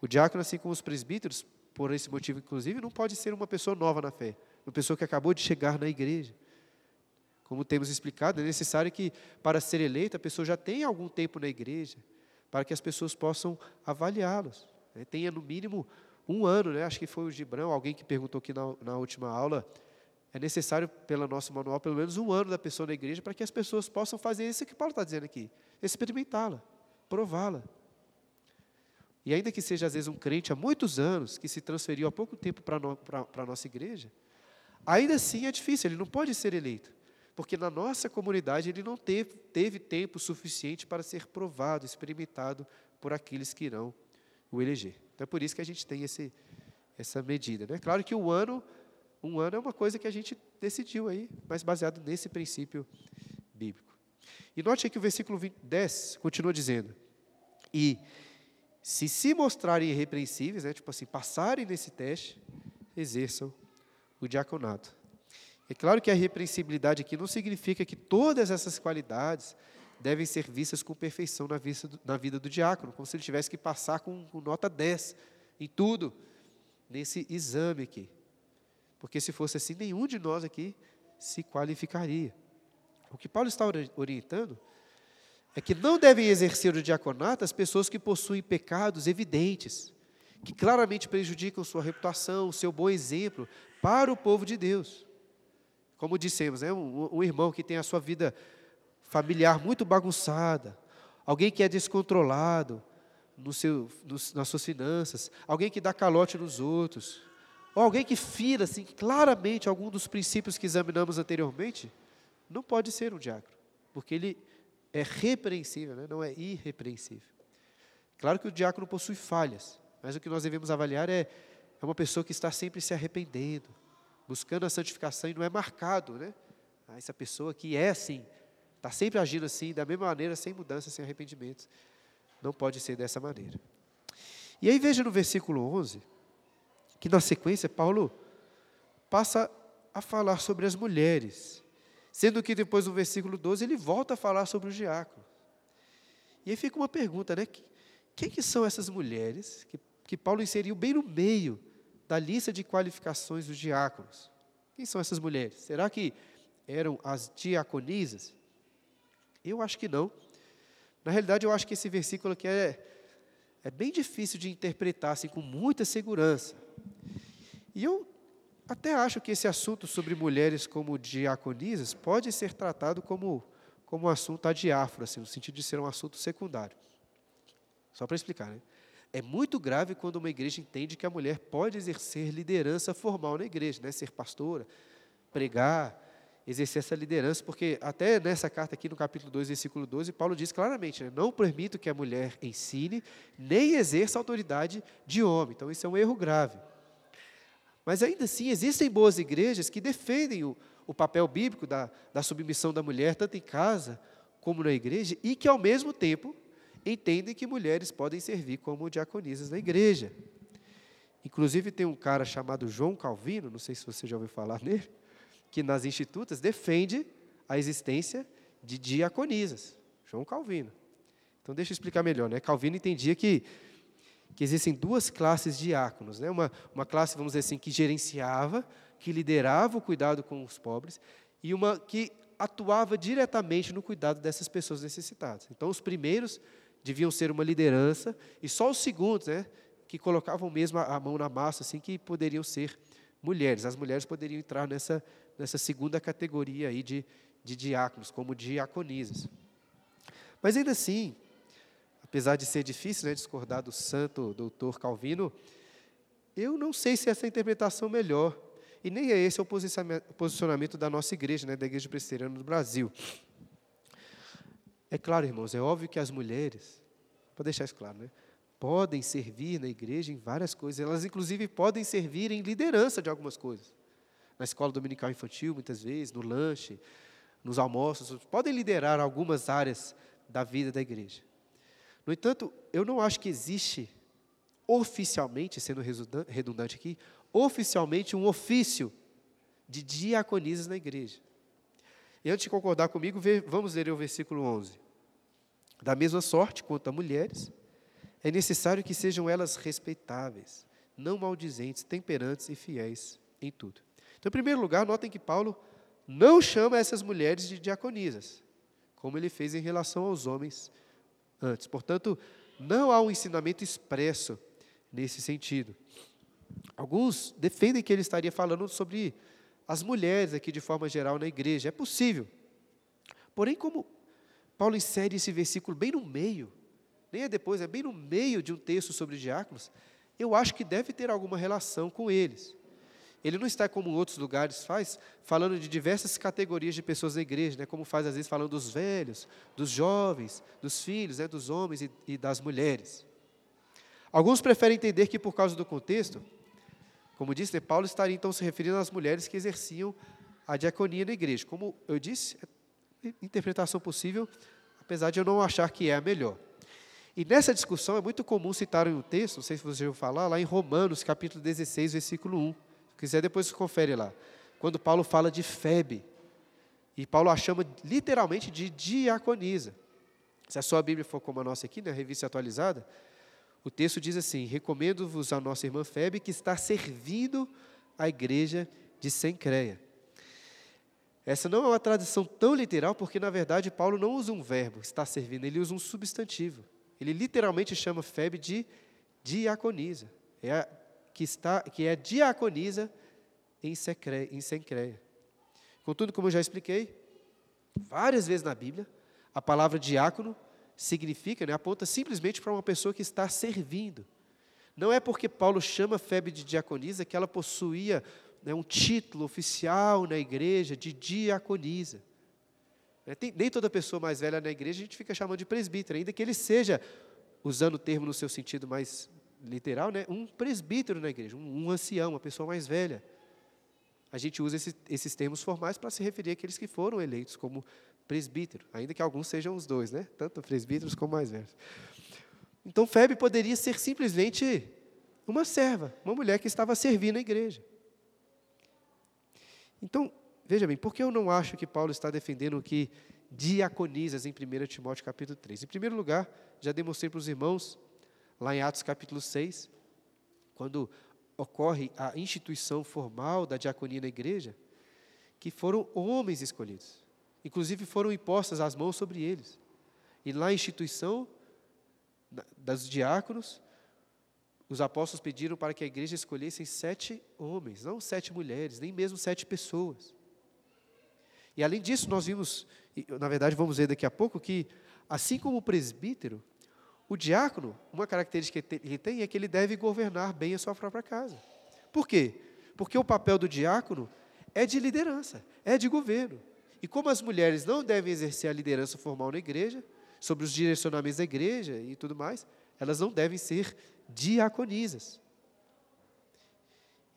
O diácono, assim como os presbíteros, por esse motivo, inclusive, não pode ser uma pessoa nova na fé, uma pessoa que acabou de chegar na igreja. Como temos explicado, é necessário que, para ser eleita, a pessoa já tenha algum tempo na igreja, para que as pessoas possam avaliá-los. Né? Tenha, no mínimo, um ano, né? acho que foi o Gibrão, alguém que perguntou aqui na, na última aula, é necessário, pelo nosso manual, pelo menos um ano da pessoa na igreja, para que as pessoas possam fazer isso que Paulo está dizendo aqui, experimentá-la, prová-la. E ainda que seja, às vezes, um crente há muitos anos, que se transferiu há pouco tempo para a nossa igreja, ainda assim é difícil, ele não pode ser eleito porque na nossa comunidade ele não teve, teve tempo suficiente para ser provado, experimentado por aqueles que irão o eleger. Então é por isso que a gente tem esse, essa medida. Né? Claro que o ano, um ano é uma coisa que a gente decidiu aí, mas baseado nesse princípio bíblico. E note que o versículo 20, 10 continua dizendo: E se se mostrarem irrepreensíveis, né, tipo assim, passarem nesse teste, exerçam o diaconato. É claro que a irrepreensibilidade aqui não significa que todas essas qualidades devem ser vistas com perfeição na, do, na vida do diácono, como se ele tivesse que passar com, com nota 10 em tudo, nesse exame aqui. Porque se fosse assim, nenhum de nós aqui se qualificaria. O que Paulo está orientando é que não devem exercer o diaconato as pessoas que possuem pecados evidentes, que claramente prejudicam sua reputação, seu bom exemplo para o povo de Deus. Como dissemos, é um, um irmão que tem a sua vida familiar muito bagunçada, alguém que é descontrolado no seu, nas suas finanças, alguém que dá calote nos outros, ou alguém que fira assim, claramente algum dos princípios que examinamos anteriormente, não pode ser um diácono, porque ele é repreensível, né? não é irrepreensível. Claro que o diácono possui falhas, mas o que nós devemos avaliar é, é uma pessoa que está sempre se arrependendo, buscando a santificação e não é marcado, né? Ah, essa pessoa que é assim, está sempre agindo assim, da mesma maneira, sem mudança, sem arrependimento. Não pode ser dessa maneira. E aí veja no versículo 11, que na sequência Paulo passa a falar sobre as mulheres. Sendo que depois no versículo 12 ele volta a falar sobre os diáconos. E aí fica uma pergunta, né? Quem que são essas mulheres que, que Paulo inseriu bem no meio da lista de qualificações dos diáconos? Quem são essas mulheres? Será que eram as diaconisas? Eu acho que não. Na realidade, eu acho que esse versículo aqui é, é bem difícil de interpretar assim, com muita segurança. E eu até acho que esse assunto sobre mulheres como diaconisas pode ser tratado como, como um assunto adiáforo, assim, no sentido de ser um assunto secundário. Só para explicar, né? É muito grave quando uma igreja entende que a mulher pode exercer liderança formal na igreja, né? ser pastora, pregar, exercer essa liderança, porque até nessa carta aqui no capítulo 2, versículo 12, Paulo diz claramente, né? não permito que a mulher ensine, nem exerça autoridade de homem. Então isso é um erro grave. Mas ainda assim, existem boas igrejas que defendem o, o papel bíblico da, da submissão da mulher, tanto em casa como na igreja, e que, ao mesmo tempo, entendem que mulheres podem servir como diaconisas na igreja. Inclusive, tem um cara chamado João Calvino, não sei se você já ouviu falar <laughs> nele, que nas institutas defende a existência de diaconisas. João Calvino. Então, deixa eu explicar melhor. Né? Calvino entendia que que existem duas classes de diáconos. Né? Uma, uma classe, vamos dizer assim, que gerenciava, que liderava o cuidado com os pobres, e uma que atuava diretamente no cuidado dessas pessoas necessitadas. Então, os primeiros deviam ser uma liderança, e só os segundos, né, que colocavam mesmo a mão na massa, assim, que poderiam ser mulheres. As mulheres poderiam entrar nessa, nessa segunda categoria aí de, de diáconos, como diaconisas. Mas ainda assim, apesar de ser difícil né, discordar do santo doutor Calvino, eu não sei se essa é a interpretação melhor. E nem é esse o posicionamento da nossa igreja, né, da Igreja Presbiteriana do Brasil. É claro, irmãos, é óbvio que as mulheres, para deixar isso claro, né, podem servir na igreja em várias coisas. Elas, inclusive, podem servir em liderança de algumas coisas. Na escola dominical infantil, muitas vezes, no lanche, nos almoços, podem liderar algumas áreas da vida da igreja. No entanto, eu não acho que existe oficialmente, sendo redundante aqui, oficialmente um ofício de diaconisas na igreja. E antes de concordar comigo, vamos ler o versículo 11. Da mesma sorte quanto a mulheres, é necessário que sejam elas respeitáveis, não maldizentes, temperantes e fiéis em tudo. Então, em primeiro lugar, notem que Paulo não chama essas mulheres de diaconisas, como ele fez em relação aos homens antes. Portanto, não há um ensinamento expresso nesse sentido. Alguns defendem que ele estaria falando sobre as mulheres aqui de forma geral na igreja. É possível. Porém, como Paulo insere esse versículo bem no meio, nem é depois, é bem no meio de um texto sobre diáconos, eu acho que deve ter alguma relação com eles. Ele não está como outros lugares faz, falando de diversas categorias de pessoas na igreja, né, como faz às vezes falando dos velhos, dos jovens, dos filhos, né, dos homens e, e das mulheres. Alguns preferem entender que por causa do contexto, como disse, né, Paulo estaria então se referindo às mulheres que exerciam a diaconia na igreja. Como eu disse, é interpretação possível, apesar de eu não achar que é a melhor. E nessa discussão é muito comum citar um texto, não sei se você já falar, lá em Romanos, capítulo 16, versículo 1. Se quiser, depois confere lá. Quando Paulo fala de Febe. E Paulo a chama literalmente de diaconisa. Se a sua Bíblia for como a nossa aqui, na né, revista atualizada, o texto diz assim: Recomendo-vos a nossa irmã Febe, que está servindo a igreja de Sencreia. Essa não é uma tradução tão literal, porque na verdade Paulo não usa um verbo, está servindo, ele usa um substantivo. Ele literalmente chama Febe de diaconisa, é a, que, está, que é diaconisa em, Sencreia. Contudo, como eu já expliquei, várias vezes na Bíblia, a palavra diácono significa, né, aponta simplesmente para uma pessoa que está servindo. Não é porque Paulo chama Febe de diaconisa que ela possuía né, um título oficial na igreja de diaconisa. Né, tem, nem toda pessoa mais velha na igreja a gente fica chamando de presbítero, ainda que ele seja, usando o termo no seu sentido mais literal, né, um presbítero na igreja, um, um ancião, uma pessoa mais velha. A gente usa esse, esses termos formais para se referir àqueles que foram eleitos como presbítero, ainda que alguns sejam os dois, né? tanto presbíteros como mais velhos. Então, Febe poderia ser simplesmente uma serva, uma mulher que estava servindo a igreja. Então, veja bem, por que eu não acho que Paulo está defendendo que diaconisas em 1 Timóteo capítulo 3? Em primeiro lugar, já demonstrei para os irmãos, lá em Atos capítulo 6, quando ocorre a instituição formal da diaconia na igreja, que foram homens escolhidos. Inclusive foram impostas as mãos sobre eles. E lá a instituição dos diáconos, os apóstolos pediram para que a igreja escolhesse sete homens, não sete mulheres, nem mesmo sete pessoas. E além disso, nós vimos, na verdade, vamos ver daqui a pouco, que assim como o presbítero, o diácono, uma característica que ele tem é que ele deve governar bem a sua própria casa. Por quê? Porque o papel do diácono é de liderança, é de governo. E como as mulheres não devem exercer a liderança formal na igreja, sobre os direcionamentos da igreja e tudo mais, elas não devem ser diaconisas.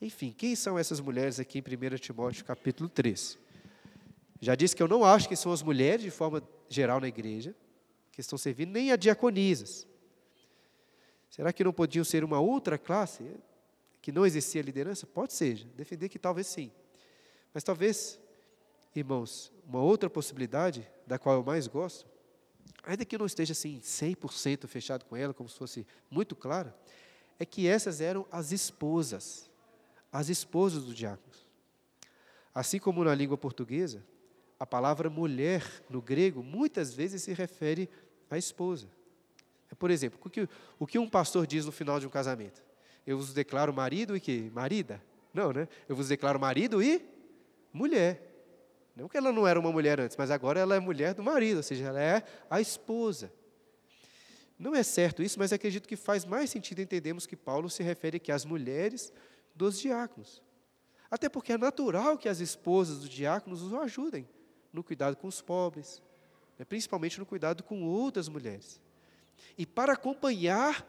Enfim, quem são essas mulheres aqui em 1 Timóteo capítulo 3? Já disse que eu não acho que são as mulheres de forma geral na igreja, que estão servindo, nem a diaconisas. Será que não podiam ser uma outra classe que não exercia liderança? Pode ser, defender que talvez sim. Mas talvez, irmãos, uma outra possibilidade, da qual eu mais gosto, ainda que eu não esteja assim 100% fechado com ela, como se fosse muito clara, é que essas eram as esposas, as esposas do diácono. Assim como na língua portuguesa, a palavra mulher no grego muitas vezes se refere à esposa. É, por exemplo, o que, o que um pastor diz no final de um casamento? Eu vos declaro marido e que? Marida? Não, né? Eu vos declaro marido e mulher. Não que ela não era uma mulher antes, mas agora ela é mulher do marido, ou seja, ela é a esposa. Não é certo isso, mas acredito que faz mais sentido entendermos que Paulo se refere aqui às mulheres dos diáconos. Até porque é natural que as esposas dos diáconos os ajudem no cuidado com os pobres, né, principalmente no cuidado com outras mulheres. E para acompanhar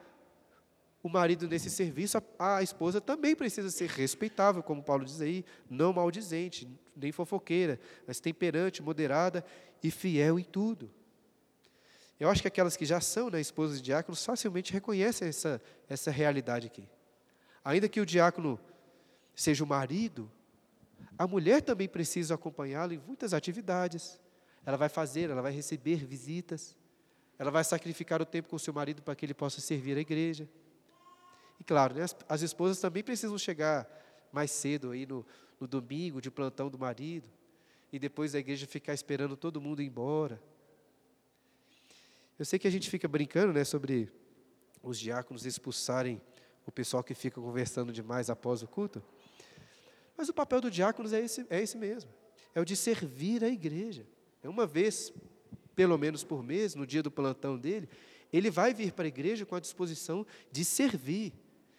o marido nesse serviço, a, a, esposa também precisa ser respeitável, como Paulo diz aí, não maldizente, nem fofoqueira, mas temperante, moderada e fiel em tudo. Eu acho que aquelas que já são né, esposas de diáconos facilmente reconhecem essa, essa realidade aqui. Ainda que o diácono seja o marido, a mulher também precisa acompanhá-lo em muitas atividades. Ela vai fazer, ela vai receber visitas, ela vai sacrificar o tempo com o seu marido para que ele possa servir a igreja. E claro, né, as, as, esposas também precisam chegar mais cedo aí no, no domingo de plantão do marido, e depois a igreja ficar esperando todo mundo ir embora. Eu sei que a gente fica brincando né, sobre os diáconos expulsarem o pessoal que fica conversando demais após o culto, mas o papel do diácono é esse, é esse mesmo, é o de servir a igreja. É uma vez, pelo menos por mês, no dia do plantão dele, ele vai vir para a igreja com a disposição de servir,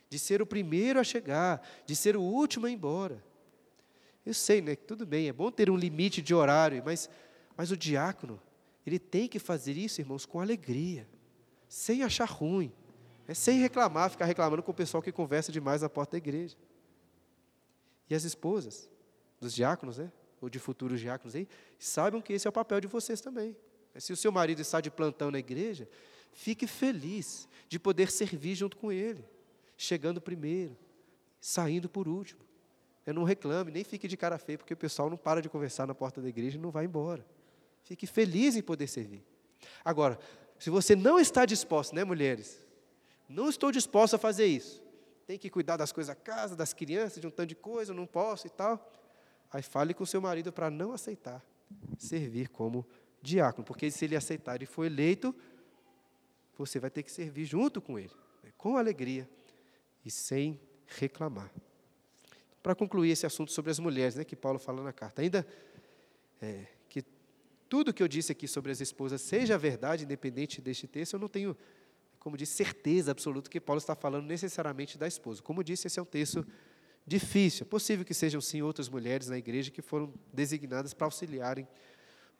de ser o primeiro a chegar, de ser o último a ir embora. Eu sei, né? Tudo bem, é bom ter um limite de horário, mas, mas o diácono, ele tem que fazer isso, irmãos, com alegria, sem achar ruim, é sem reclamar, ficar reclamando com o pessoal que conversa demais na porta da igreja. E as esposas dos diáconos, né? Ou de futuros diáconos aí, saibam que esse é o papel de vocês também. Se o seu marido está de plantão na igreja, fique feliz de poder servir junto com Ele, chegando primeiro, saindo por último. Eu não reclame, nem fique de cara feia, porque o pessoal não para de conversar na porta da igreja e não vai embora. Fique feliz em poder servir. Agora, se você não está disposto, né, mulheres? Não estou disposto a fazer isso. Tem que cuidar das coisas da casa, das crianças, de um tanto de coisa, não posso e tal. Aí fale com o seu marido para não aceitar servir como diácono, porque se ele aceitar e for eleito, você vai ter que servir junto com ele, né, com alegria e sem reclamar. Para concluir esse assunto sobre as mulheres, né, que Paulo fala na carta, ainda é, que tudo que eu disse aqui sobre as esposas seja verdade, independente deste texto, eu não tenho, como disse, certeza absoluta que Paulo está falando necessariamente da esposa. Como disse, esse é um texto difícil. É possível que sejam, sim, outras mulheres na igreja que foram designadas para auxiliarem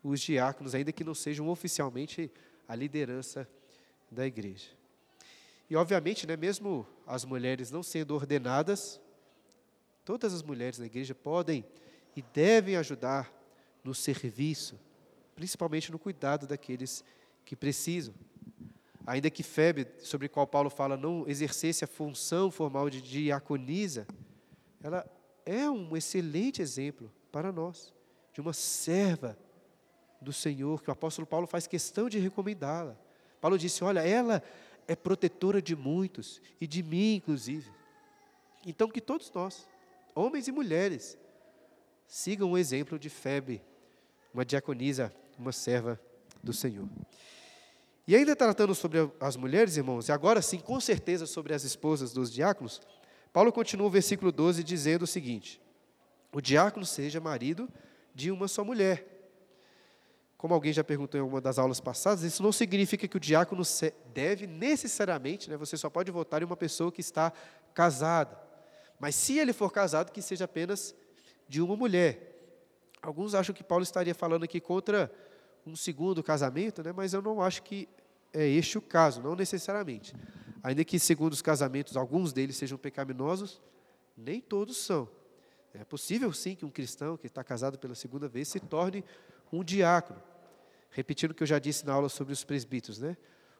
os diáconos, ainda que não sejam oficialmente a liderança da igreja. E, obviamente, né, mesmo as mulheres não sendo ordenadas, todas as mulheres na igreja podem e devem ajudar no serviço, principalmente no cuidado daqueles que precisam. Ainda que Febe, sobre qual Paulo fala, não exercesse a função formal de diaconisa, ela é um excelente exemplo para nós, de uma serva do Senhor, que o apóstolo Paulo faz questão de recomendá-la. Paulo disse: Olha, ela é protetora de muitos, e de mim, inclusive. Então, que todos nós, homens e mulheres, sigam o exemplo de Febe, uma diaconisa, uma serva do Senhor. E ainda tratando sobre as mulheres, irmãos, e agora sim, com certeza, sobre as esposas dos diáconos, Paulo continua o versículo 12 dizendo o seguinte: O diácono seja marido de uma só mulher como alguém já perguntou em uma das aulas passadas, isso não significa que o diácono deve necessariamente, né, você só pode votar em uma pessoa que está casada. Mas se ele for casado, que seja apenas de uma mulher. Alguns acham que Paulo estaria falando aqui contra um segundo casamento, né, mas eu não acho que é este o caso, não necessariamente. Ainda que, segundo os casamentos, alguns deles sejam pecaminosos, nem todos são. É possível, sim, que um cristão que está casado pela segunda vez se torne um diácono repetindo o que eu já disse na aula sobre os presbíteros, né?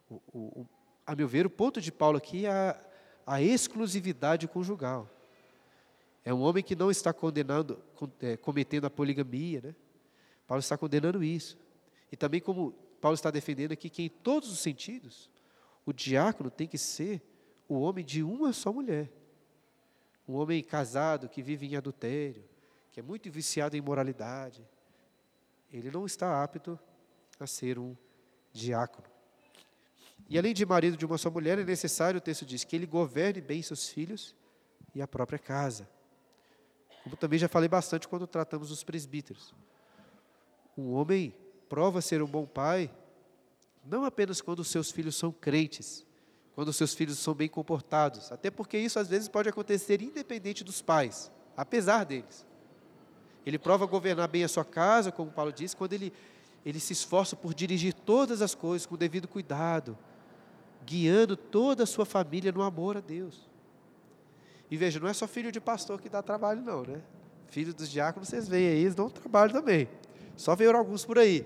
O, o, a meu ver, o ponto de Paulo aqui é a, a exclusividade conjugal. É um homem que não está condenando, é, cometendo a poligamia, né? Paulo está condenando isso. E também como Paulo está defendendo aqui que em todos os sentidos, o diácono tem que ser o homem de uma só mulher. Um homem casado que vive em adultério, que é muito viciado em moralidade. Ele não está apto a ser um diácono. E além de marido de uma só mulher, é necessário, o texto diz, que ele governe bem seus filhos e a própria casa. Como também já falei bastante quando tratamos dos presbíteros. Um homem prova ser um bom pai, não apenas quando os seus filhos são crentes, quando os seus filhos são bem comportados, até porque isso às vezes pode acontecer independente dos pais, apesar deles. Ele prova governar bem a sua casa, como Paulo disse, quando ele ele se esforça por dirigir todas as coisas com devido cuidado, guiando toda a sua família no amor a Deus. E veja, não é só filho de pastor que dá trabalho, não, né? Filho dos diáconos, vocês veem aí, eles dão trabalho também. Só veio alguns por aí.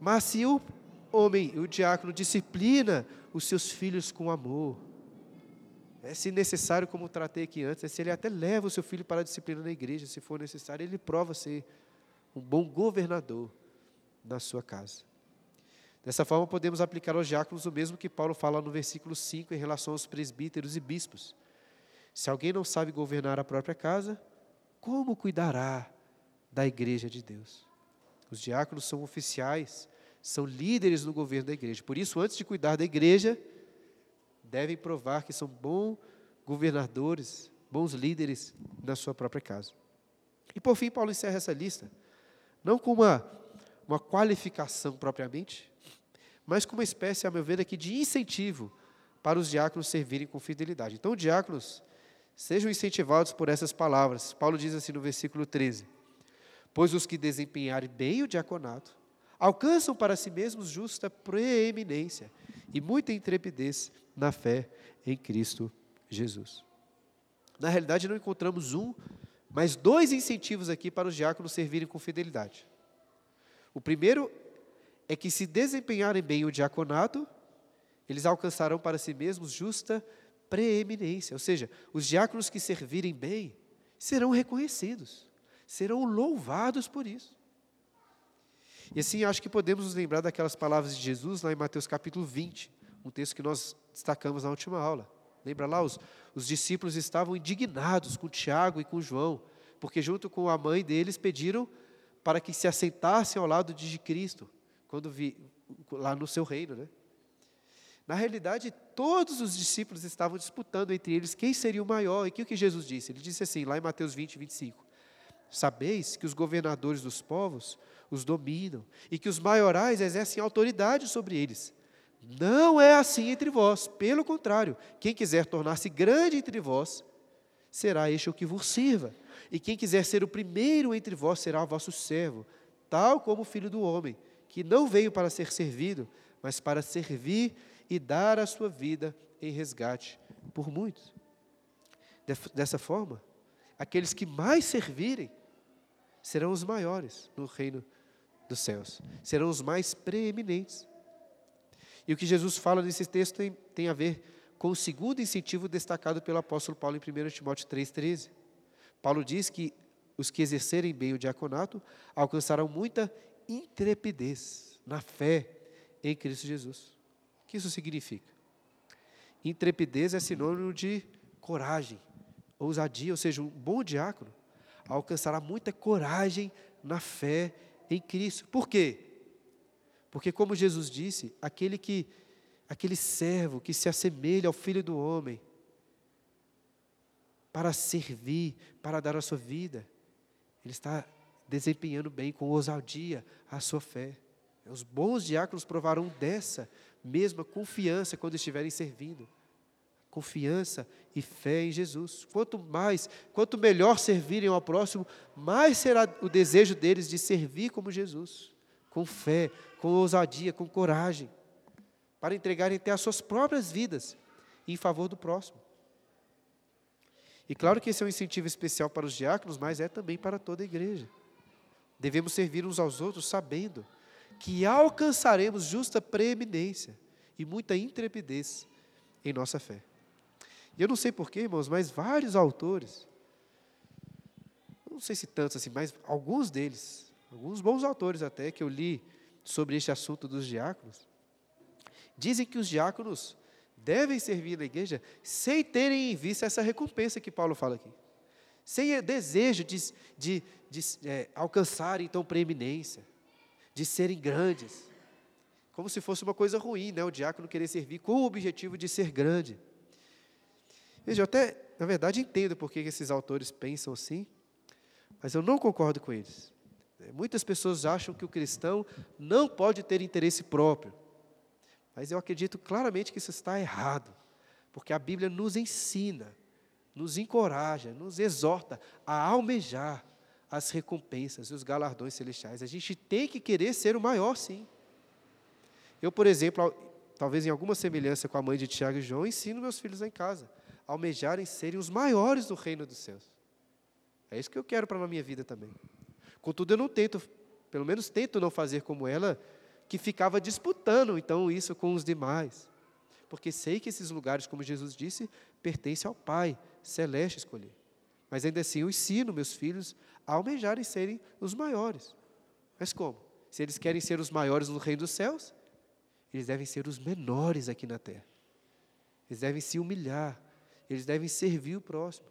Mas se o homem, o diácono, disciplina os seus filhos com amor, é, se necessário, como tratei aqui antes, é se ele até leva o seu filho para a disciplina na igreja, se for necessário, ele prova ser um bom governador na sua casa. Dessa forma, podemos aplicar aos diáconos o mesmo que Paulo fala no versículo 5 em relação aos presbíteros e bispos. Se alguém não sabe governar a própria casa, como cuidará da igreja de Deus? Os diáconos são oficiais, são líderes no governo da igreja. Por isso, antes de cuidar da igreja, devem provar que são bons governadores, bons líderes na sua própria casa. E por fim, Paulo encerra essa lista não com uma, uma qualificação propriamente, mas com uma espécie, a meu ver, aqui de incentivo para os diáconos servirem com fidelidade. Então, diáconos, sejam incentivados por essas palavras. Paulo diz assim no versículo 13: Pois os que desempenharem bem o diaconato alcançam para si mesmos justa preeminência e muita intrepidez na fé em Cristo Jesus. Na realidade, não encontramos um mas dois incentivos aqui para os diáconos servirem com fidelidade. O primeiro é que se desempenharem bem o diaconato, eles alcançarão para si mesmos justa preeminência. Ou seja, os diáconos que servirem bem serão reconhecidos, serão louvados por isso. E assim, acho que podemos nos lembrar daquelas palavras de Jesus lá em Mateus capítulo 20, um texto que nós destacamos na última aula. Lembra lá, os, os discípulos estavam indignados com Tiago e com João, porque junto com a mãe deles pediram para que se assentassem ao lado de Cristo, quando vi, lá no seu reino, né? Na realidade, todos os discípulos estavam disputando entre eles quem seria o maior. E o que, que Jesus disse? Ele disse assim, lá em Mateus 20, 25: Sabeis que os governadores dos povos os dominam e que os maiorais exercem autoridade sobre eles. Não é assim entre vós, pelo contrário, quem quiser tornar-se grande entre vós, será este o que vos sirva. E quem quiser ser o primeiro entre vós será o vosso servo, tal como o filho do homem, que não veio para ser servido, mas para servir e dar a sua vida em resgate por muitos. Dessa forma, aqueles que mais servirem serão os maiores no reino dos céus, serão os mais preeminentes. E o que Jesus fala nesse texto tem, tem a ver com o segundo incentivo destacado pelo apóstolo Paulo em 1 Timóteo 3,13. Paulo diz que os que exercerem bem o diaconato alcançarão muita intrepidez na fé em Cristo Jesus. O que isso significa? Intrepidez é sinônimo de coragem, ousadia, ou seja, um bom diácono alcançará muita coragem na fé em Cristo. Por quê? Porque como Jesus disse, aquele que aquele servo que se assemelha ao filho do homem para servir, para dar a sua vida, ele está desempenhando bem com ousadia a sua fé. Os bons diáconos provarão dessa mesma confiança quando estiverem servindo. Confiança e fé em Jesus. Quanto mais, quanto melhor servirem ao próximo, mais será o desejo deles de servir como Jesus, com fé, com ousadia, com coragem, para entregarem até as suas próprias vidas em favor do próximo. E claro que esse é um incentivo especial para os diáconos, mas é também para toda a igreja. Devemos servir uns aos outros sabendo que alcançaremos justa preeminência e muita intrepidez em nossa fé. Eu não sei porquê, irmãos, mas vários autores, não sei se tantos assim, mas alguns deles, alguns bons autores até, que eu li sobre este assunto dos diáconos, dizem que os diáconos devem servir na igreja sem terem em vista essa recompensa que Paulo fala aqui. Sem desejo de, de, de é, alcançar, então, preeminência de serem grandes. Como se fosse uma coisa ruim, né? O diácono querer servir com o objetivo de ser grande. Veja, eu até, na verdade, entendo por que esses autores pensam assim, mas eu não concordo com eles. É, muitas pessoas acham que o cristão não pode ter interesse próprio. Mas eu acredito claramente que isso está errado, porque a Bíblia nos ensina, nos encoraja, nos exorta a almejar as recompensas e os galardões celestiais. A gente tem que querer ser o maior, sim. Eu, por exemplo, talvez em alguma semelhança com a mãe de Tiago e João, ensino meus filhos em casa almejarem serem os maiores do reino dos céus. É isso que eu quero para a minha vida também. Contudo, eu não tento, pelo menos tento não fazer como ela, que ficava disputando então isso com os demais. Porque sei que esses lugares, como Jesus disse, pertencem ao Pai celeste escolher. Mas ainda assim eu ensino meus filhos a almejarem serem os maiores. Mas como? Se eles querem ser os maiores no reino dos céus, eles devem ser os menores aqui na terra. Eles devem se humilhar, eles devem servir o próximo.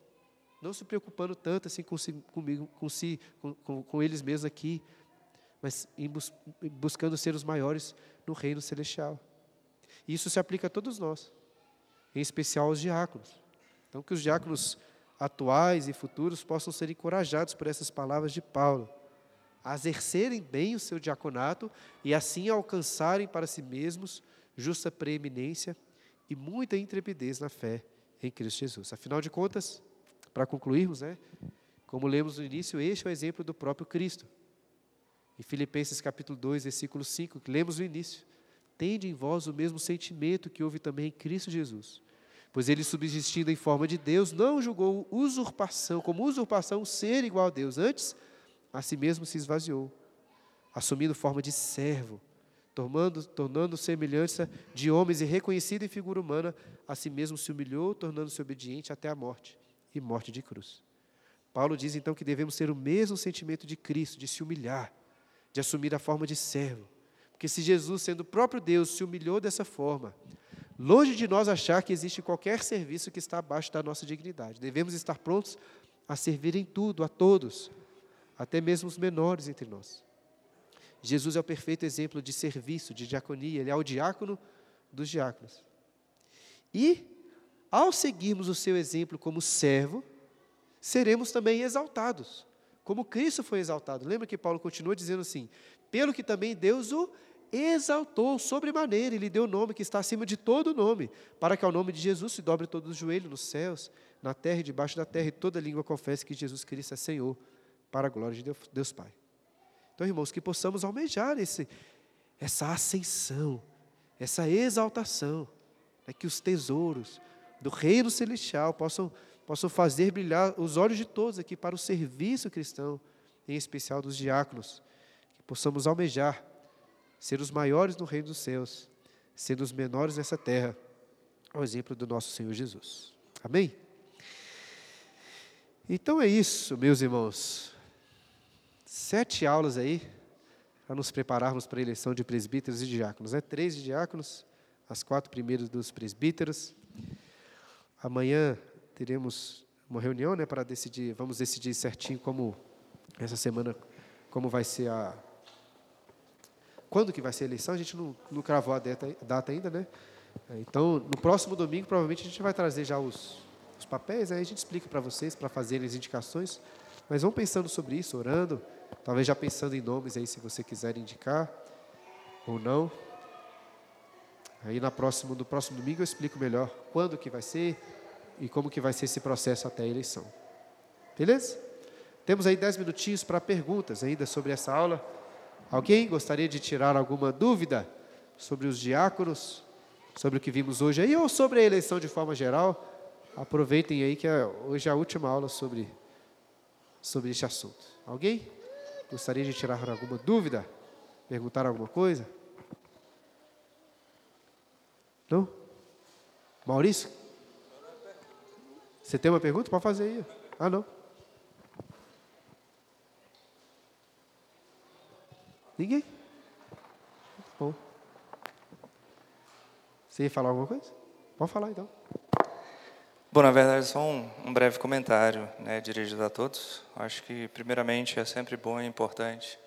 Não se preocupando tanto assim com si, comigo, com, si, com, com, com eles mesmos aqui, mas bus, buscando ser os maiores no reino celestial. Isso se aplica a todos nós, em especial aos diáconos. Então, que os diáconos atuais e futuros possam ser encorajados por essas palavras de Paulo, a exercerem bem o seu diaconato e assim alcançarem para si mesmos justa preeminência e muita intrepidez na fé em Cristo Jesus. Afinal de contas, para concluirmos, né, como lemos no início, este é o exemplo do próprio Cristo. Em Filipenses capítulo 2, versículo 5, que lemos no início, tende em vós o mesmo sentimento que houve também em Cristo Jesus Pois ele, subsistindo em forma de Deus, não julgou usurpação, como usurpação ser igual a Deus. Antes, a si mesmo se esvaziou, assumindo forma de servo, tornando, tornando semelhança de homens e reconhecido em figura humana, a si mesmo se humilhou, tornando-se obediente até a morte e morte de cruz. Paulo diz então que devemos ter o mesmo sentimento de Cristo, de se humilhar, de assumir a forma de servo. Porque se Jesus, sendo o próprio Deus, se humilhou dessa forma, longe de nós achar que existe qualquer serviço que está abaixo da nossa dignidade. Devemos estar prontos a servir em tudo, a todos, até mesmo os menores entre nós. Jesus é o perfeito exemplo de serviço, de diaconia, ele é o diácono dos diáconos. E, ao seguirmos o seu exemplo como servo, seremos também exaltados, como Cristo foi exaltado. Lembra que Paulo continua dizendo assim: pelo que também Deus o exaltou sobremaneira, e lhe deu o nome que está acima de todo nome, para que ao nome de Jesus se dobre todos os joelhos nos céus, na terra e debaixo da terra, e toda língua confesse que Jesus Cristo é Senhor, para a glória de Deus Pai. Então, irmãos, que possamos almejar esse, essa ascensão, essa exaltação, né, que os tesouros do reino celestial possam, possam fazer brilhar os olhos de todos aqui para o serviço cristão, em especial dos diáconos, que possamos almejar ser os maiores no reino dos céus, sendo os menores nessa terra, ao exemplo do nosso Senhor Jesus. Amém? Então é isso, meus irmãos sete aulas aí para nos prepararmos para a eleição de presbíteros e diáconos. É três de diáconos, as quatro primeiras dos presbíteros. Amanhã teremos uma reunião, né, para decidir, vamos decidir certinho como essa semana como vai ser a quando que vai ser a eleição, a gente não, não cravou a data, data ainda, né? Então, no próximo domingo, provavelmente a gente vai trazer já os, os papéis, aí a gente explica para vocês, para fazerem as indicações. Mas vão pensando sobre isso, orando, Talvez já pensando em nomes aí, se você quiser indicar ou não. Aí na próximo, no próximo domingo eu explico melhor quando que vai ser e como que vai ser esse processo até a eleição. Beleza? Temos aí dez minutinhos para perguntas ainda sobre essa aula. Alguém gostaria de tirar alguma dúvida sobre os diáconos, sobre o que vimos hoje aí, ou sobre a eleição de forma geral? Aproveitem aí que é, hoje é a última aula sobre, sobre este assunto. Alguém? Gostaria de tirar alguma dúvida? Perguntar alguma coisa? Não? Maurício? Você tem uma pergunta? Pode fazer aí. Ah, não. Ninguém? Bom. Você ia falar alguma coisa? Pode falar então. Bom, na verdade, só um, um breve comentário né, dirigido a todos. Acho que, primeiramente, é sempre bom e importante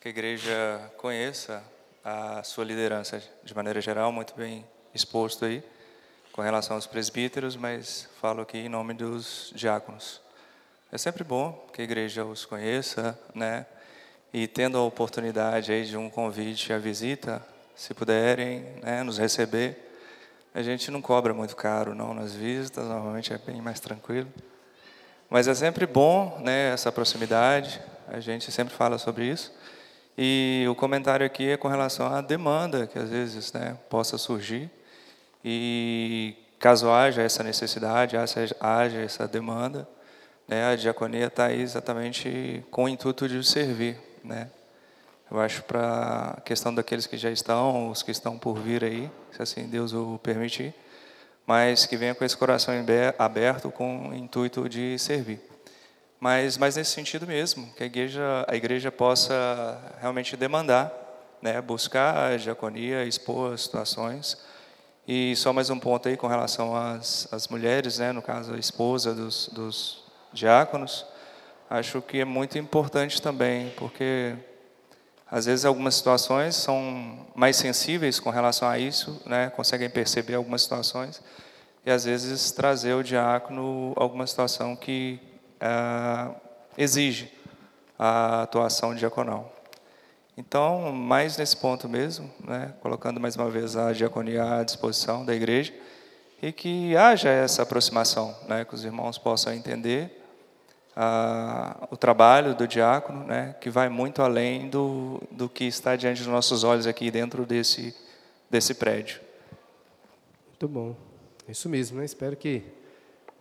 que a igreja conheça a sua liderança, de maneira geral, muito bem exposto aí, com relação aos presbíteros, mas falo aqui em nome dos diáconos. É sempre bom que a igreja os conheça, né? E tendo a oportunidade aí de um convite à visita, se puderem né, nos receber, a gente não cobra muito caro não nas visitas, normalmente é bem mais tranquilo. Mas é sempre bom, né, essa proximidade. A gente sempre fala sobre isso. E o comentário aqui é com relação à demanda que às vezes, né, possa surgir. E caso haja essa necessidade, haja essa demanda, né, a diaconia está aí exatamente com o intuito de servir, né? Eu acho para a questão daqueles que já estão, os que estão por vir aí, se assim Deus o permitir, mas que venha com esse coração aberto com o intuito de servir. Mas, mas nesse sentido mesmo, que a igreja, a igreja possa realmente demandar, né, buscar a diaconia, expor as situações. E só mais um ponto aí com relação às, às mulheres, né, no caso a esposa dos, dos diáconos, acho que é muito importante também, porque às vezes, algumas situações são mais sensíveis com relação a isso, né? conseguem perceber algumas situações, e às vezes trazer o diácono alguma situação que ah, exige a atuação diaconal. Então, mais nesse ponto mesmo, né? colocando mais uma vez a diaconia à disposição da igreja, e que haja essa aproximação, né? que os irmãos possam entender ah, o trabalho do diácono, né, que vai muito além do, do que está diante dos nossos olhos aqui dentro desse, desse prédio. Muito bom. É isso mesmo, né? Espero que,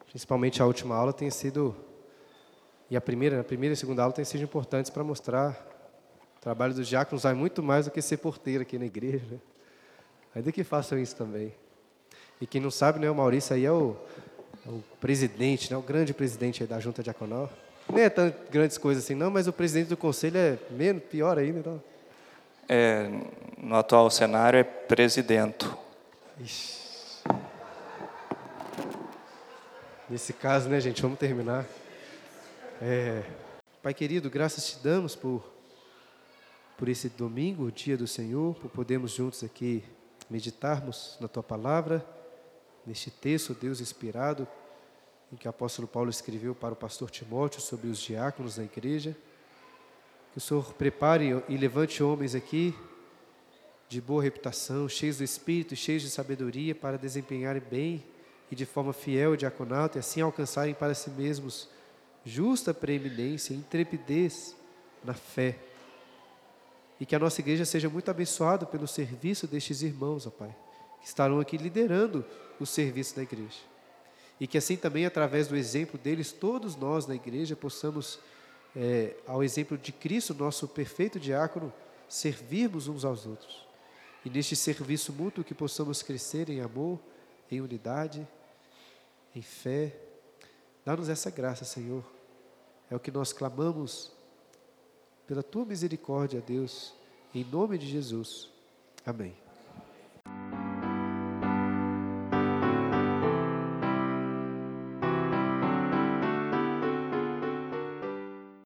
principalmente a última aula, tenha sido, e a primeira, a primeira e a segunda aula tenham sido importantes para mostrar trabalho dos diáconos vai muito mais do que ser porteiro aqui na igreja. Né? Ainda que façam isso também. E quem não sabe, né, o Maurício aí é o, o presidente, né, o grande presidente da Junta Diaconal. Nem é tão grandes coisas assim, não, mas o presidente do conselho é menos, pior ainda. Então. É, no atual cenário é presidente. Ixi. Nesse caso, né, gente, vamos terminar. É, Pai querido, graças te damos por, por esse domingo, o dia do Senhor, por podermos juntos aqui meditarmos na tua palavra, neste texto, Deus inspirado, em que o apóstolo Paulo escreveu para o pastor Timóteo sobre os diáconos da igreja. Que o Senhor prepare e levante homens aqui de boa reputação, cheios do Espírito, cheios de sabedoria, para desempenharem bem e de forma fiel o diaconato e assim alcançarem para si mesmos justa preeminência, intrepidez na fé. E que a nossa igreja seja muito abençoada pelo serviço destes irmãos, ó Pai, que estarão aqui liderando o serviço da igreja. E que assim também, através do exemplo deles, todos nós na igreja possamos, é, ao exemplo de Cristo, nosso perfeito diácono, servirmos uns aos outros. E neste serviço mútuo que possamos crescer em amor, em unidade, em fé. Dá-nos essa graça, Senhor. É o que nós clamamos pela tua misericórdia, Deus, em nome de Jesus. Amém.